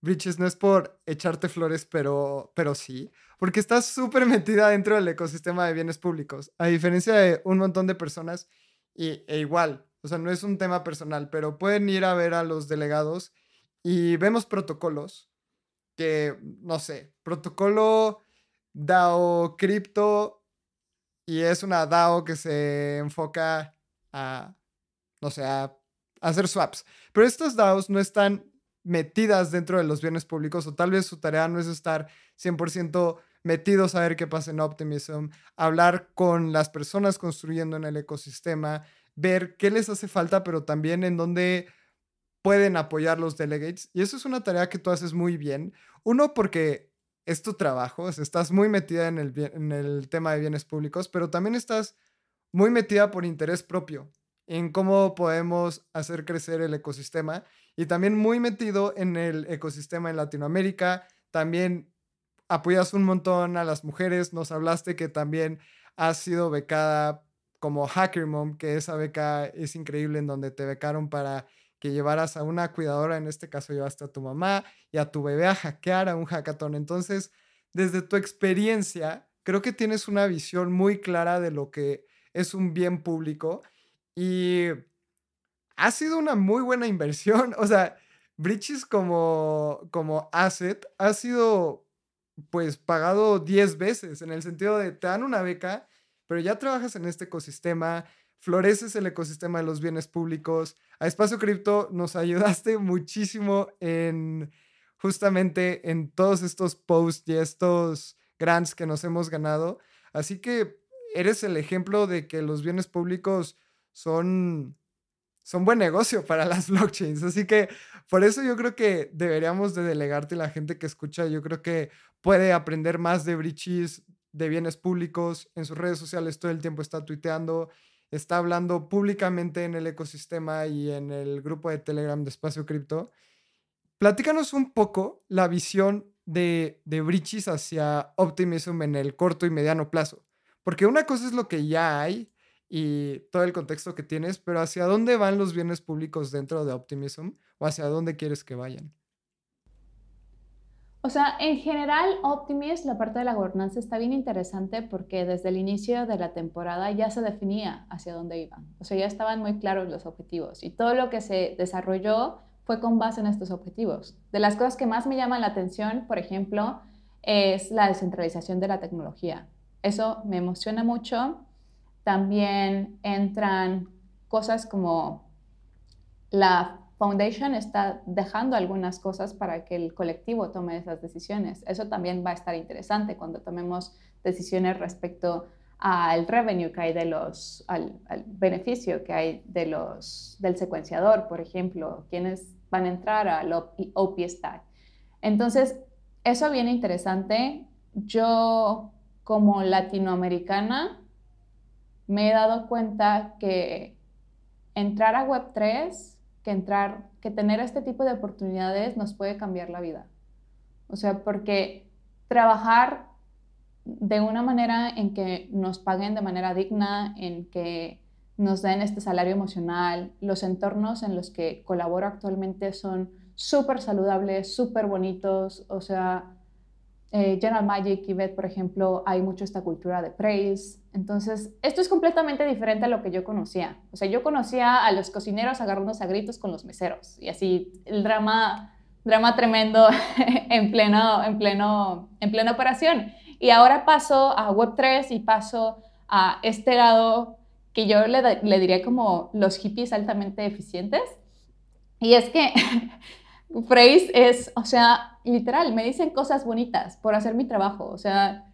Bridges no es por echarte flores, pero, pero sí, porque estás súper metida dentro del ecosistema de bienes públicos, a diferencia de un montón de personas, y, e igual, o sea, no es un tema personal, pero pueden ir a ver a los delegados y vemos protocolos que, no sé, protocolo DAO cripto y es una DAO que se enfoca a, no sé, a hacer swaps. Pero estos DAOs no están metidas dentro de los bienes públicos o tal vez su tarea no es estar 100% metidos a ver qué pasa en Optimism, hablar con las personas construyendo en el ecosistema, ver qué les hace falta, pero también en dónde pueden apoyar los delegates. Y eso es una tarea que tú haces muy bien. Uno, porque es tu trabajo, estás muy metida en el, en el tema de bienes públicos, pero también estás muy metida por interés propio en cómo podemos hacer crecer el ecosistema y también muy metido en el ecosistema en Latinoamérica. También apoyas un montón a las mujeres. Nos hablaste que también has sido becada como Hacker Mom, que esa beca es increíble en donde te becaron para que llevaras a una cuidadora, en este caso llevaste a tu mamá y a tu bebé a hackear a un hackathon. Entonces, desde tu experiencia, creo que tienes una visión muy clara de lo que es un bien público y ha sido una muy buena inversión. O sea, Bridges como, como asset ha sido pues pagado 10 veces en el sentido de te dan una beca, pero ya trabajas en este ecosistema, floreces el ecosistema de los bienes públicos. A Espacio Cripto nos ayudaste muchísimo en justamente en todos estos posts y estos grants que nos hemos ganado. Así que eres el ejemplo de que los bienes públicos son, son buen negocio para las blockchains. Así que por eso yo creo que deberíamos de delegarte la gente que escucha. Yo creo que puede aprender más de Bridges, de bienes públicos. En sus redes sociales todo el tiempo está tuiteando, está hablando públicamente en el ecosistema y en el grupo de Telegram de Espacio Cripto. Platícanos un poco la visión de, de Bridges hacia Optimism en el corto y mediano plazo. Porque una cosa es lo que ya hay y todo el contexto que tienes, pero ¿hacia dónde van los bienes públicos dentro de Optimism o hacia dónde quieres que vayan? O sea, en general, Optimist, la parte de la gobernanza está bien interesante porque desde el inicio de la temporada ya se definía hacia dónde iban. O sea, ya estaban muy claros los objetivos y todo lo que se desarrolló fue con base en estos objetivos. De las cosas que más me llaman la atención, por ejemplo, es la descentralización de la tecnología. Eso me emociona mucho. También entran cosas como la Foundation está dejando algunas cosas para que el colectivo tome esas decisiones. Eso también va a estar interesante cuando tomemos decisiones respecto al revenue que hay de los, al, beneficio que hay de los, del secuenciador, por ejemplo, quienes van a entrar al OP Stack. Entonces, eso viene interesante. Yo, como latinoamericana, me he dado cuenta que entrar a Web3 que entrar, que tener este tipo de oportunidades nos puede cambiar la vida. O sea, porque trabajar de una manera en que nos paguen de manera digna, en que nos den este salario emocional, los entornos en los que colaboro actualmente son súper saludables, súper bonitos, o sea, eh, General Magic y Beth, por ejemplo, hay mucho esta cultura de praise. Entonces, esto es completamente diferente a lo que yo conocía. O sea, yo conocía a los cocineros agarrándose a gritos con los meseros y así el drama, drama tremendo en, pleno, en, pleno, en plena operación. Y ahora paso a Web3 y paso a este lado que yo le, le diría como los hippies altamente eficientes. Y es que Phrase es, o sea, literal, me dicen cosas bonitas por hacer mi trabajo. O sea,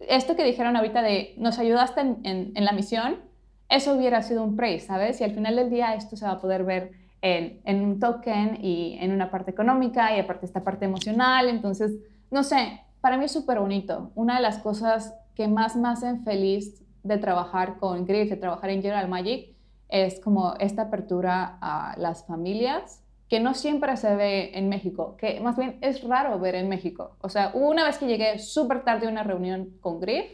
esto que dijeron ahorita de nos ayudaste en, la misión, eso hubiera sido un praise, ¿sabes? Y al final del día esto se va a poder ver en, en un token y en una parte económica y aparte esta parte emocional. Entonces, no sé, para mí es súper bonito. Una de las cosas que más me hacen feliz de trabajar con Griff, de trabajar en General Magic, es como esta apertura a las familias que no siempre se ve en México, que más bien es raro ver en México. O sea, una vez que llegué súper tarde a una reunión con Griff,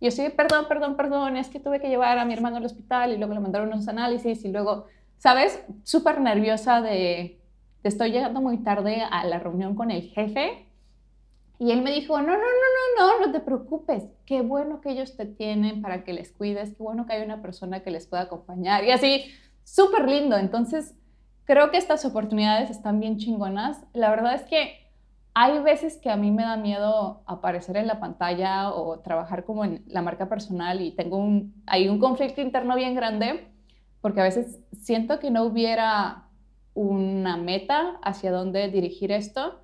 yo sí, perdón, perdón, perdón, es que tuve que llevar a mi hermano al hospital y luego le mandaron unos análisis y luego, ¿sabes? Súper nerviosa de, te estoy llegando muy tarde a la reunión con el jefe. Y él me dijo, no, no, no, no, no, no te preocupes, qué bueno que ellos te tienen para que les cuides, qué bueno que hay una persona que les pueda acompañar. Y así, súper lindo. Entonces, creo que estas oportunidades están bien chingonas. La verdad es que hay veces que a mí me da miedo aparecer en la pantalla o trabajar como en la marca personal y tengo un, hay un conflicto interno bien grande porque a veces siento que no hubiera una meta hacia dónde dirigir esto,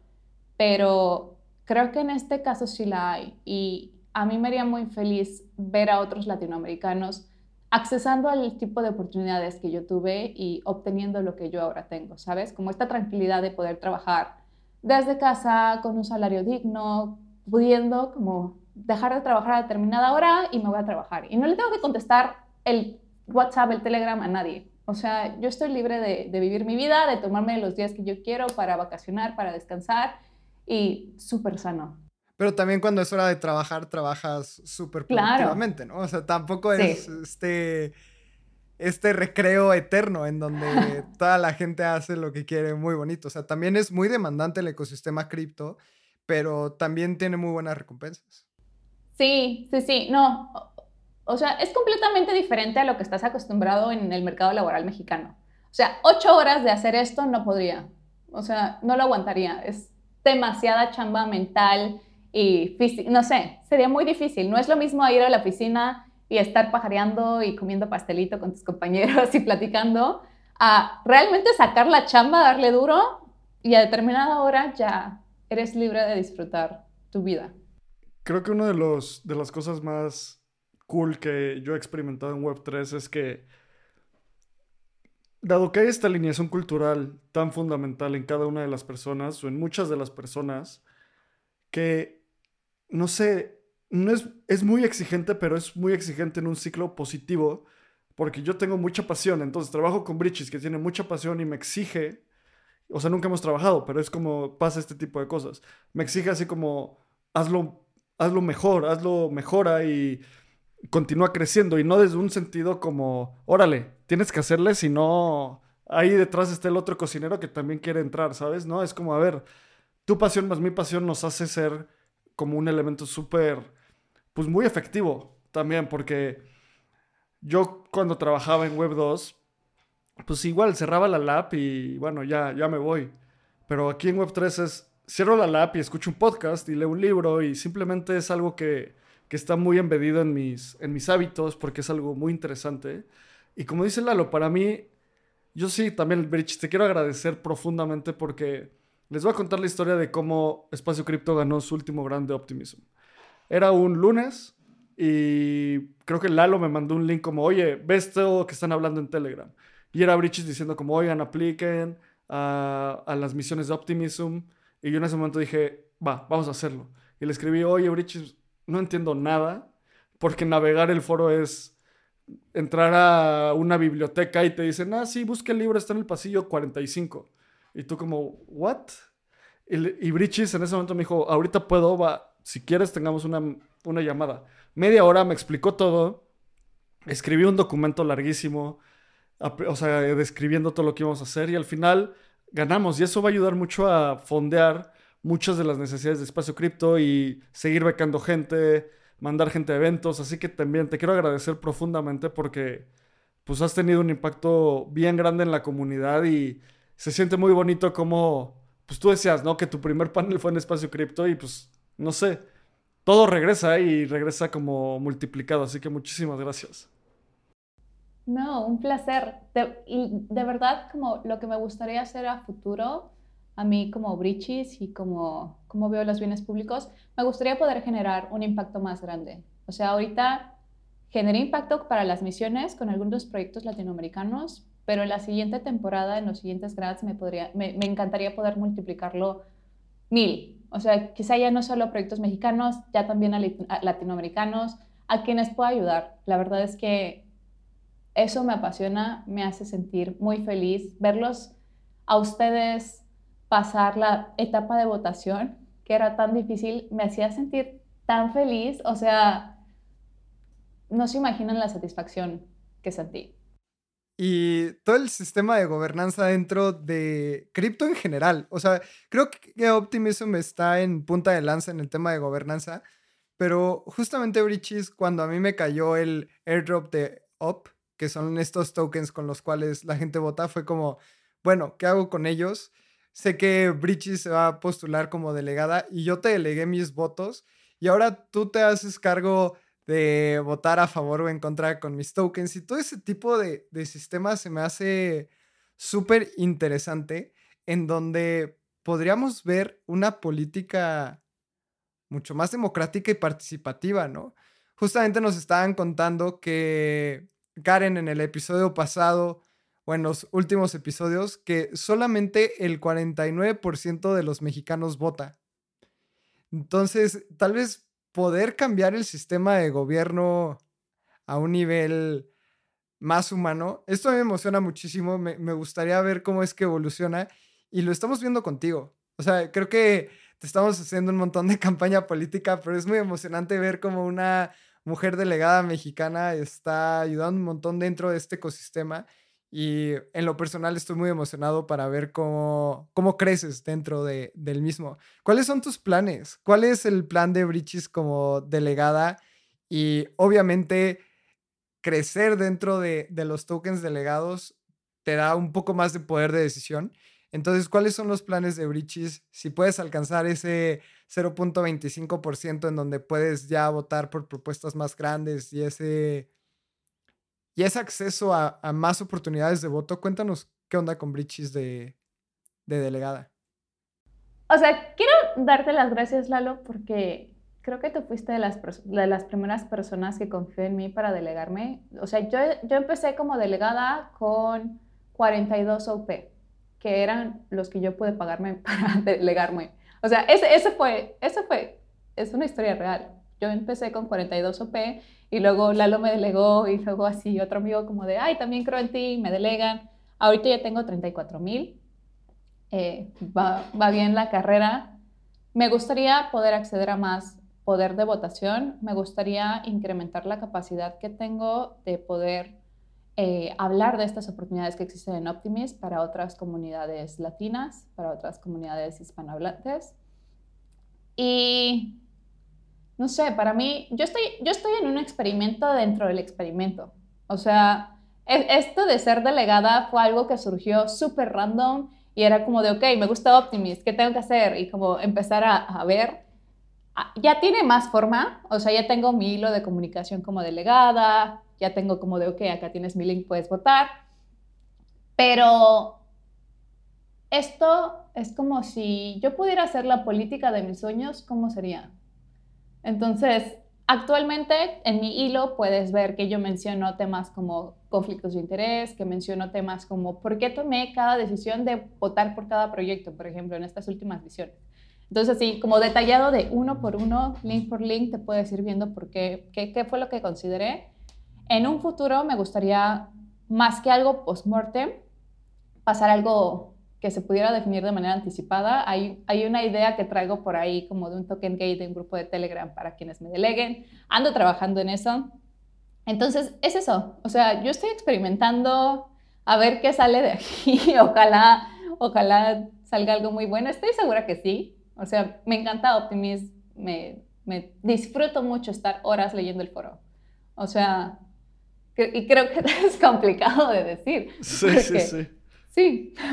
pero creo que en este caso sí la hay y a mí me haría muy feliz ver a otros latinoamericanos accesando al tipo de oportunidades que yo tuve y obteniendo lo que yo ahora tengo, ¿sabes? Como esta tranquilidad de poder trabajar desde casa con un salario digno, pudiendo como dejar de trabajar a determinada hora y me voy a trabajar. Y no le tengo que contestar el WhatsApp, el Telegram a nadie. O sea, yo estoy libre de, de vivir mi vida, de tomarme los días que yo quiero para vacacionar, para descansar y súper sano. Pero también cuando es hora de trabajar, trabajas súper productivamente, ¿no? O sea, tampoco es este, este recreo eterno en donde toda la gente hace lo que quiere muy bonito. O sea, también es muy demandante el ecosistema cripto, pero también tiene muy buenas recompensas. Sí, sí, sí. No, o sea, es completamente diferente a lo que estás acostumbrado en el mercado laboral mexicano. O sea, ocho horas de hacer esto no podría. O sea, no lo aguantaría. Es demasiada chamba mental y no sé, sería muy difícil. No es lo mismo ir a la oficina y estar pajareando y comiendo pastelito con tus compañeros y platicando, a realmente sacar la chamba, darle duro y a determinada hora ya eres libre de disfrutar tu vida. Creo que una de, los, de las cosas más cool que yo he experimentado en Web3 es que, dado que hay esta alineación cultural tan fundamental en cada una de las personas o en muchas de las personas, que no sé, no es, es muy exigente, pero es muy exigente en un ciclo positivo, porque yo tengo mucha pasión, entonces trabajo con Bridges, que tiene mucha pasión y me exige, o sea, nunca hemos trabajado, pero es como pasa este tipo de cosas, me exige así como, hazlo, hazlo mejor, hazlo mejora y continúa creciendo, y no desde un sentido como, órale, tienes que hacerle, sino ahí detrás está el otro cocinero que también quiere entrar, ¿sabes? No, es como, a ver, tu pasión más mi pasión nos hace ser como un elemento súper, pues muy efectivo también, porque yo cuando trabajaba en Web 2, pues igual cerraba la lab y bueno, ya, ya me voy. Pero aquí en Web 3 es, cierro la lab y escucho un podcast y leo un libro y simplemente es algo que, que está muy embedido en mis, en mis hábitos porque es algo muy interesante. Y como dice Lalo, para mí, yo sí, también, Bridge, te quiero agradecer profundamente porque les voy a contar la historia de cómo Espacio Cripto ganó su último grande Optimism. Era un lunes y creo que Lalo me mandó un link como, oye, ves esto que están hablando en Telegram. Y era Bridges diciendo como, oigan, apliquen a, a, las misiones de Optimism. Y yo en ese momento dije, va, vamos a hacerlo. Y le escribí, oye, Bridges, no entiendo nada, porque navegar el foro es entrar a una biblioteca y te dicen, ah, sí, busca el libro, está en el pasillo 45. Y tú como, ¿what? Y, y Brichis en ese momento me dijo, ahorita puedo, va, si quieres tengamos una, una llamada. Media hora me explicó todo, escribí un documento larguísimo, o sea, describiendo todo lo que íbamos a hacer y al final ganamos y eso va a ayudar mucho a fondear muchas de las necesidades de espacio cripto y seguir becando gente, mandar gente a eventos, así que también te quiero agradecer profundamente porque pues has tenido un impacto bien grande en la comunidad y se siente muy bonito como, pues tú decías, ¿no? Que tu primer panel fue en espacio cripto y pues, no sé, todo regresa y regresa como multiplicado, así que muchísimas gracias. No, un placer. De, de verdad, como lo que me gustaría hacer a futuro, a mí como Brichis y como, como veo los bienes públicos, me gustaría poder generar un impacto más grande. O sea, ahorita generé impacto para las misiones con algunos proyectos latinoamericanos, pero en la siguiente temporada, en los siguientes grads, me, podría, me, me encantaría poder multiplicarlo mil. O sea, quizá ya no solo proyectos mexicanos, ya también a, latinoamericanos, a quienes pueda ayudar. La verdad es que eso me apasiona, me hace sentir muy feliz. Verlos a ustedes pasar la etapa de votación, que era tan difícil, me hacía sentir tan feliz. O sea, no se imaginan la satisfacción que sentí y todo el sistema de gobernanza dentro de cripto en general. O sea, creo que Optimism está en punta de lanza en el tema de gobernanza, pero justamente Brichis, cuando a mí me cayó el airdrop de OP, que son estos tokens con los cuales la gente vota, fue como, bueno, ¿qué hago con ellos? Sé que Brichis se va a postular como delegada y yo te delegué mis votos y ahora tú te haces cargo de votar a favor o en contra con mis tokens y todo ese tipo de, de sistemas se me hace súper interesante en donde podríamos ver una política mucho más democrática y participativa, ¿no? Justamente nos estaban contando que Karen en el episodio pasado o en los últimos episodios que solamente el 49% de los mexicanos vota. Entonces, tal vez poder cambiar el sistema de gobierno a un nivel más humano. Esto me emociona muchísimo, me, gustaría ver cómo es que evoluciona y lo estamos viendo contigo. O sea, creo que te estamos haciendo un montón de campaña política, pero es muy emocionante ver cómo una mujer delegada mexicana está ayudando un montón dentro de este ecosistema y en lo personal estoy muy emocionado para ver cómo, cómo creces dentro de, del mismo. ¿Cuáles son tus planes? ¿Cuál es el plan de Brichis como delegada? Y obviamente crecer dentro de, de los tokens delegados te da un poco más de poder de decisión. Entonces, ¿cuáles son los planes de Brichis? Si puedes alcanzar ese 0.25% en donde puedes ya votar por propuestas más grandes y ese y ese acceso a, más oportunidades de voto. Cuéntanos qué onda con Brichis de, delegada. O sea, quiero darte las gracias, Lalo, porque creo que tú fuiste de las, primeras personas que confió en mí para delegarme. O sea, yo, yo empecé como delegada con 42 OP, que eran los que yo pude pagarme para delegarme. O sea, ese, ese fue, ese fue, es una historia real. Yo empecé con 42 OP y luego Lalo me delegó y luego así otro amigo como de, ay, también creo en ti, me delegan. Ahorita ya tengo 34 mil, eh, va, va bien la carrera. Me gustaría poder acceder a más poder de votación, me gustaría incrementar la capacidad que tengo de poder eh, hablar de estas oportunidades que existen en Optimist para otras comunidades latinas, para otras comunidades hispanohablantes. Y no sé, para mí, yo estoy, yo estoy en un experimento dentro del experimento. O sea, e, esto de ser delegada fue algo que surgió súper random y era como de, ok, me gusta Optimist, ¿qué tengo que hacer? Y como empezar a, a ver. Ah, ya tiene más forma, o sea, ya tengo mi hilo de comunicación como delegada, ya tengo como de, ok, acá tienes mi link, puedes votar. Pero esto es como si yo pudiera hacer la política de mis sueños, ¿cómo sería? Entonces, actualmente en mi hilo puedes ver que yo menciono temas como conflictos de interés, que menciono temas como por qué tomé cada decisión de votar por cada proyecto, por ejemplo, en estas últimas visiones. Entonces, así como detallado de uno por uno, link por link, te puedes ir viendo por qué, qué, qué fue lo que consideré. En un futuro me gustaría, más que algo post-mortem, pasar algo que se pudiera definir de manera anticipada. Hay, hay una idea que traigo por ahí como de un token gate de un grupo de Telegram para quienes me deleguen. Ando trabajando en eso. Entonces, es eso. O sea, yo estoy experimentando a ver qué sale de aquí. ojalá, ojalá salga algo muy bueno. Estoy segura que sí. O sea, me encanta Optimism. Me, me disfruto mucho estar horas leyendo el foro. O sea, y creo que es complicado de decir. Sí, sí, sí. Sí.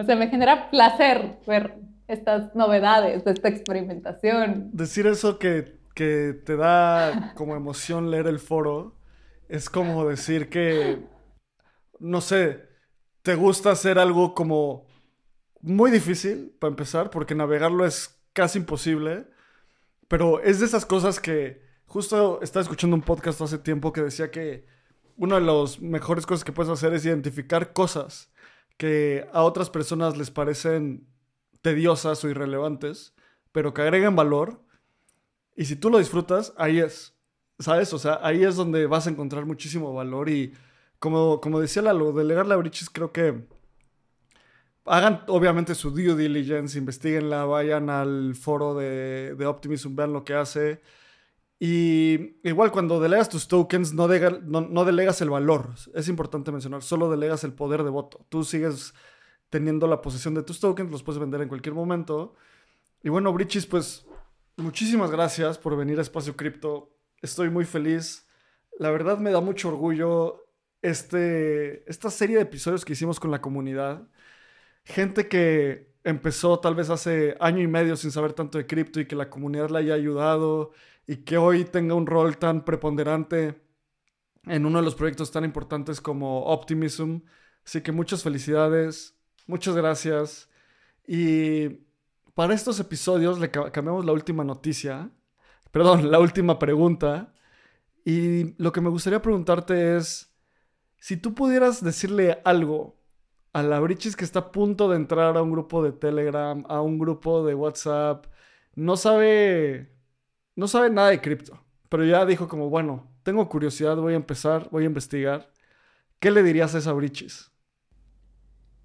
o sea, me genera placer ver estas novedades, esta experimentación. Decir eso que, que te da como emoción leer el foro es como decir que, no sé, te gusta hacer algo como muy difícil para empezar, porque navegarlo es casi imposible, pero es de esas cosas que justo estaba escuchando un podcast hace tiempo que decía que una de las mejores cosas que puedes hacer es identificar cosas que a otras personas les parecen tediosas o irrelevantes, pero que agregan valor. Y si tú lo disfrutas, ahí es, ¿sabes? O sea, ahí es donde vas a encontrar muchísimo valor y como, como decía Lalo, delegarle a Briches creo que hagan obviamente su due diligence, investiguenla, vayan al foro de, de Optimism, vean lo que hace. Y igual cuando delegas tus tokens, no, no, delegas el valor. Es importante mencionar, solo delegas el poder de voto. Tú sigues teniendo la posesión de tus tokens, los puedes vender en cualquier momento. Y bueno, Brichis, pues muchísimas gracias por venir a Espacio Cripto. Estoy muy feliz. La verdad me da mucho orgullo este, esta serie de episodios que hicimos con la comunidad. Gente que empezó tal vez hace año y medio sin saber tanto de cripto y que la comunidad le haya ayudado y que hoy tenga un rol tan preponderante en uno de los proyectos tan importantes como Optimism. Así que muchas felicidades, muchas gracias. Y para estos episodios le cambiamos la última noticia, perdón, la última pregunta. Y lo que me gustaría preguntarte es, si tú pudieras decirle algo a la Brichis que está a punto de entrar a un grupo de Telegram, a un grupo de WhatsApp, no sabe no sabe nada de cripto, pero ya dijo como, bueno, tengo curiosidad, voy a empezar, voy a investigar. ¿Qué le dirías a esa Brichis?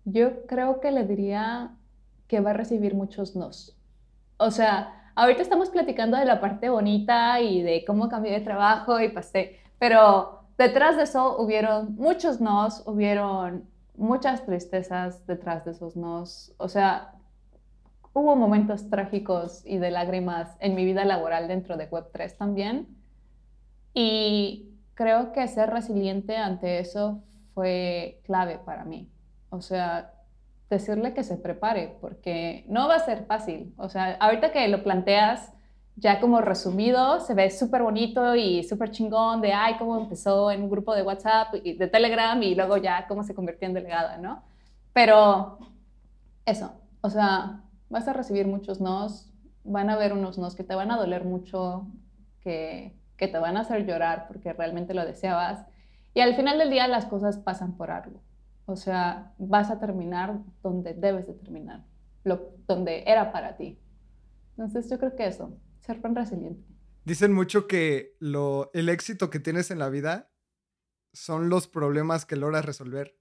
Yo creo que le diría que va a recibir muchos nos. O sea, ahorita estamos platicando de la parte bonita y de cómo cambié de trabajo y pasé, pero detrás de eso hubieron muchos nos, hubieron muchas tristezas detrás de esos nos. O sea, hubo momentos trágicos y de lágrimas en mi vida laboral dentro de Web3 también. Y creo que ser resiliente ante eso fue clave para mí. O sea, decirle que se prepare, porque no va a ser fácil. O sea, ahorita que lo planteas ya como resumido, se ve súper bonito y súper chingón de, ay, cómo empezó en un grupo de WhatsApp y de Telegram y luego ya cómo se convirtió en delegada, ¿no? Pero eso, o sea, vas a recibir muchos nos, van a haber unos nos que te van a doler mucho, que, que te van a hacer llorar porque realmente lo deseabas. Y al final del día las cosas pasan por algo. O sea, vas a terminar donde debes de terminar, lo, donde era para ti. Entonces yo creo que eso, ser tan resiliente. Dicen mucho que lo, el éxito que tienes en la vida son los problemas que logras resolver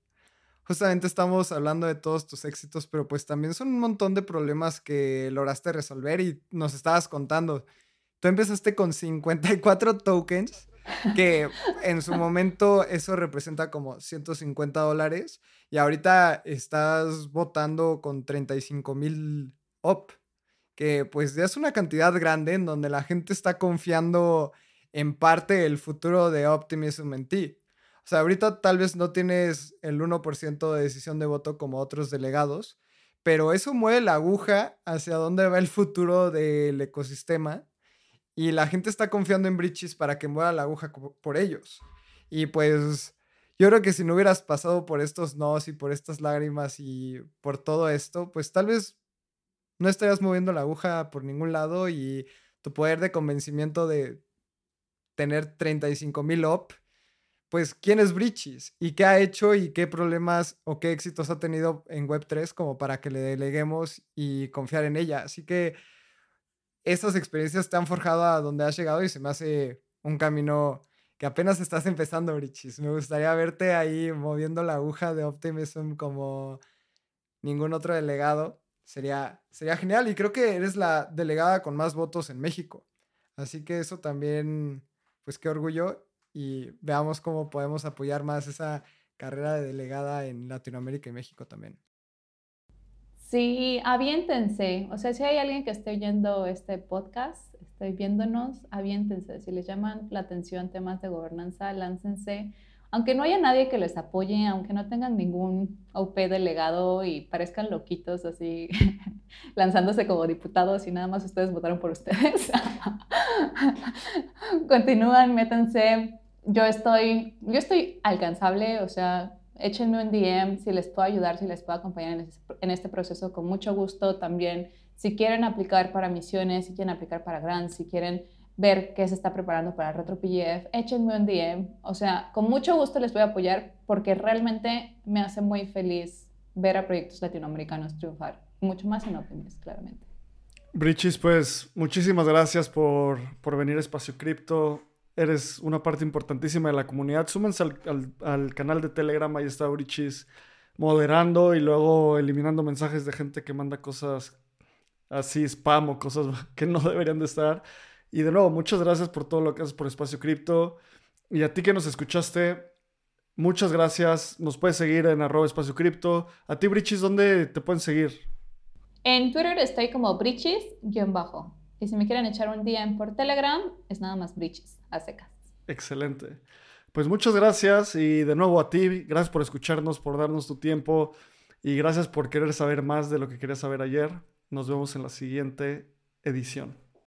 justamente estamos hablando de todos tus éxitos, pero pues también son un montón de problemas que lograste resolver y nos estabas contando. Tú empezaste con 54 tokens que en su momento eso representa como 150 dólares y ahorita estás votando con 35 mil op, que pues ya es una cantidad grande en donde la gente está confiando en parte el futuro de Optimism en ti. O sea, ahorita tal vez no tienes el 1% de decisión de voto como otros delegados, pero eso mueve la aguja hacia dónde va el futuro del ecosistema y la gente está confiando en Bridges para que mueva la aguja por ellos. Y pues yo creo que si no hubieras pasado por estos nos y por estas lágrimas y por todo esto, pues tal vez no estarías moviendo la aguja por ningún lado y tu poder de convencimiento de tener 35 mil op, pues quién es Bridges y qué ha hecho y qué problemas o qué éxitos ha tenido en Web3 como para que le deleguemos y confiar en ella. Así que esas experiencias te han forjado a donde has llegado y se me hace un camino que apenas estás empezando, Brichis. Me gustaría verte ahí moviendo la aguja de Optimism como ningún otro delegado. Sería, sería genial y creo que eres la delegada con más votos en México. Así que eso también, pues qué orgullo y veamos cómo podemos apoyar más esa carrera de delegada en Latinoamérica y México también. Sí, aviéntense. O sea, si hay alguien que esté oyendo este podcast, esté viéndonos, aviéntense. Si les llaman la atención temas de gobernanza, láncense. Aunque no haya nadie que les apoye, aunque no tengan ningún OP delegado y parezcan loquitos así, lanzándose como diputados y nada más ustedes votaron por ustedes. Continúan, métanse. Yo estoy, yo estoy alcanzable, o sea, échenme un DM si les puedo ayudar, si les puedo acompañar en, este proceso con mucho gusto también. Si quieren aplicar para misiones, si quieren aplicar para grants, si quieren ver qué se está preparando para RetroPGF, échenme un DM. O sea, con mucho gusto les voy a apoyar porque realmente me hace muy feliz ver a proyectos latinoamericanos triunfar. Mucho más en Optimus, claramente. Brichis, pues muchísimas gracias por, por venir a Espacio Cripto eres una parte importantísima de la comunidad. Súmense al, canal de Telegram, ahí está Urichis moderando y luego eliminando mensajes de gente que manda cosas así, spam o cosas que no deberían de estar. Y de nuevo, muchas gracias por todo lo que haces por Espacio Cripto. Y a ti que nos escuchaste, muchas gracias. Nos puedes seguir en arroba espacio cripto. A ti, Brichis, ¿dónde te pueden seguir? En Twitter estoy como Brichis-bajo. Y si me quieren echar un DM por Telegram, es nada más Brichis a secas. Excelente. Pues muchas gracias y de nuevo a ti, gracias por escucharnos, por darnos tu tiempo y gracias por querer saber más de lo que querías saber ayer. Nos vemos en la siguiente edición.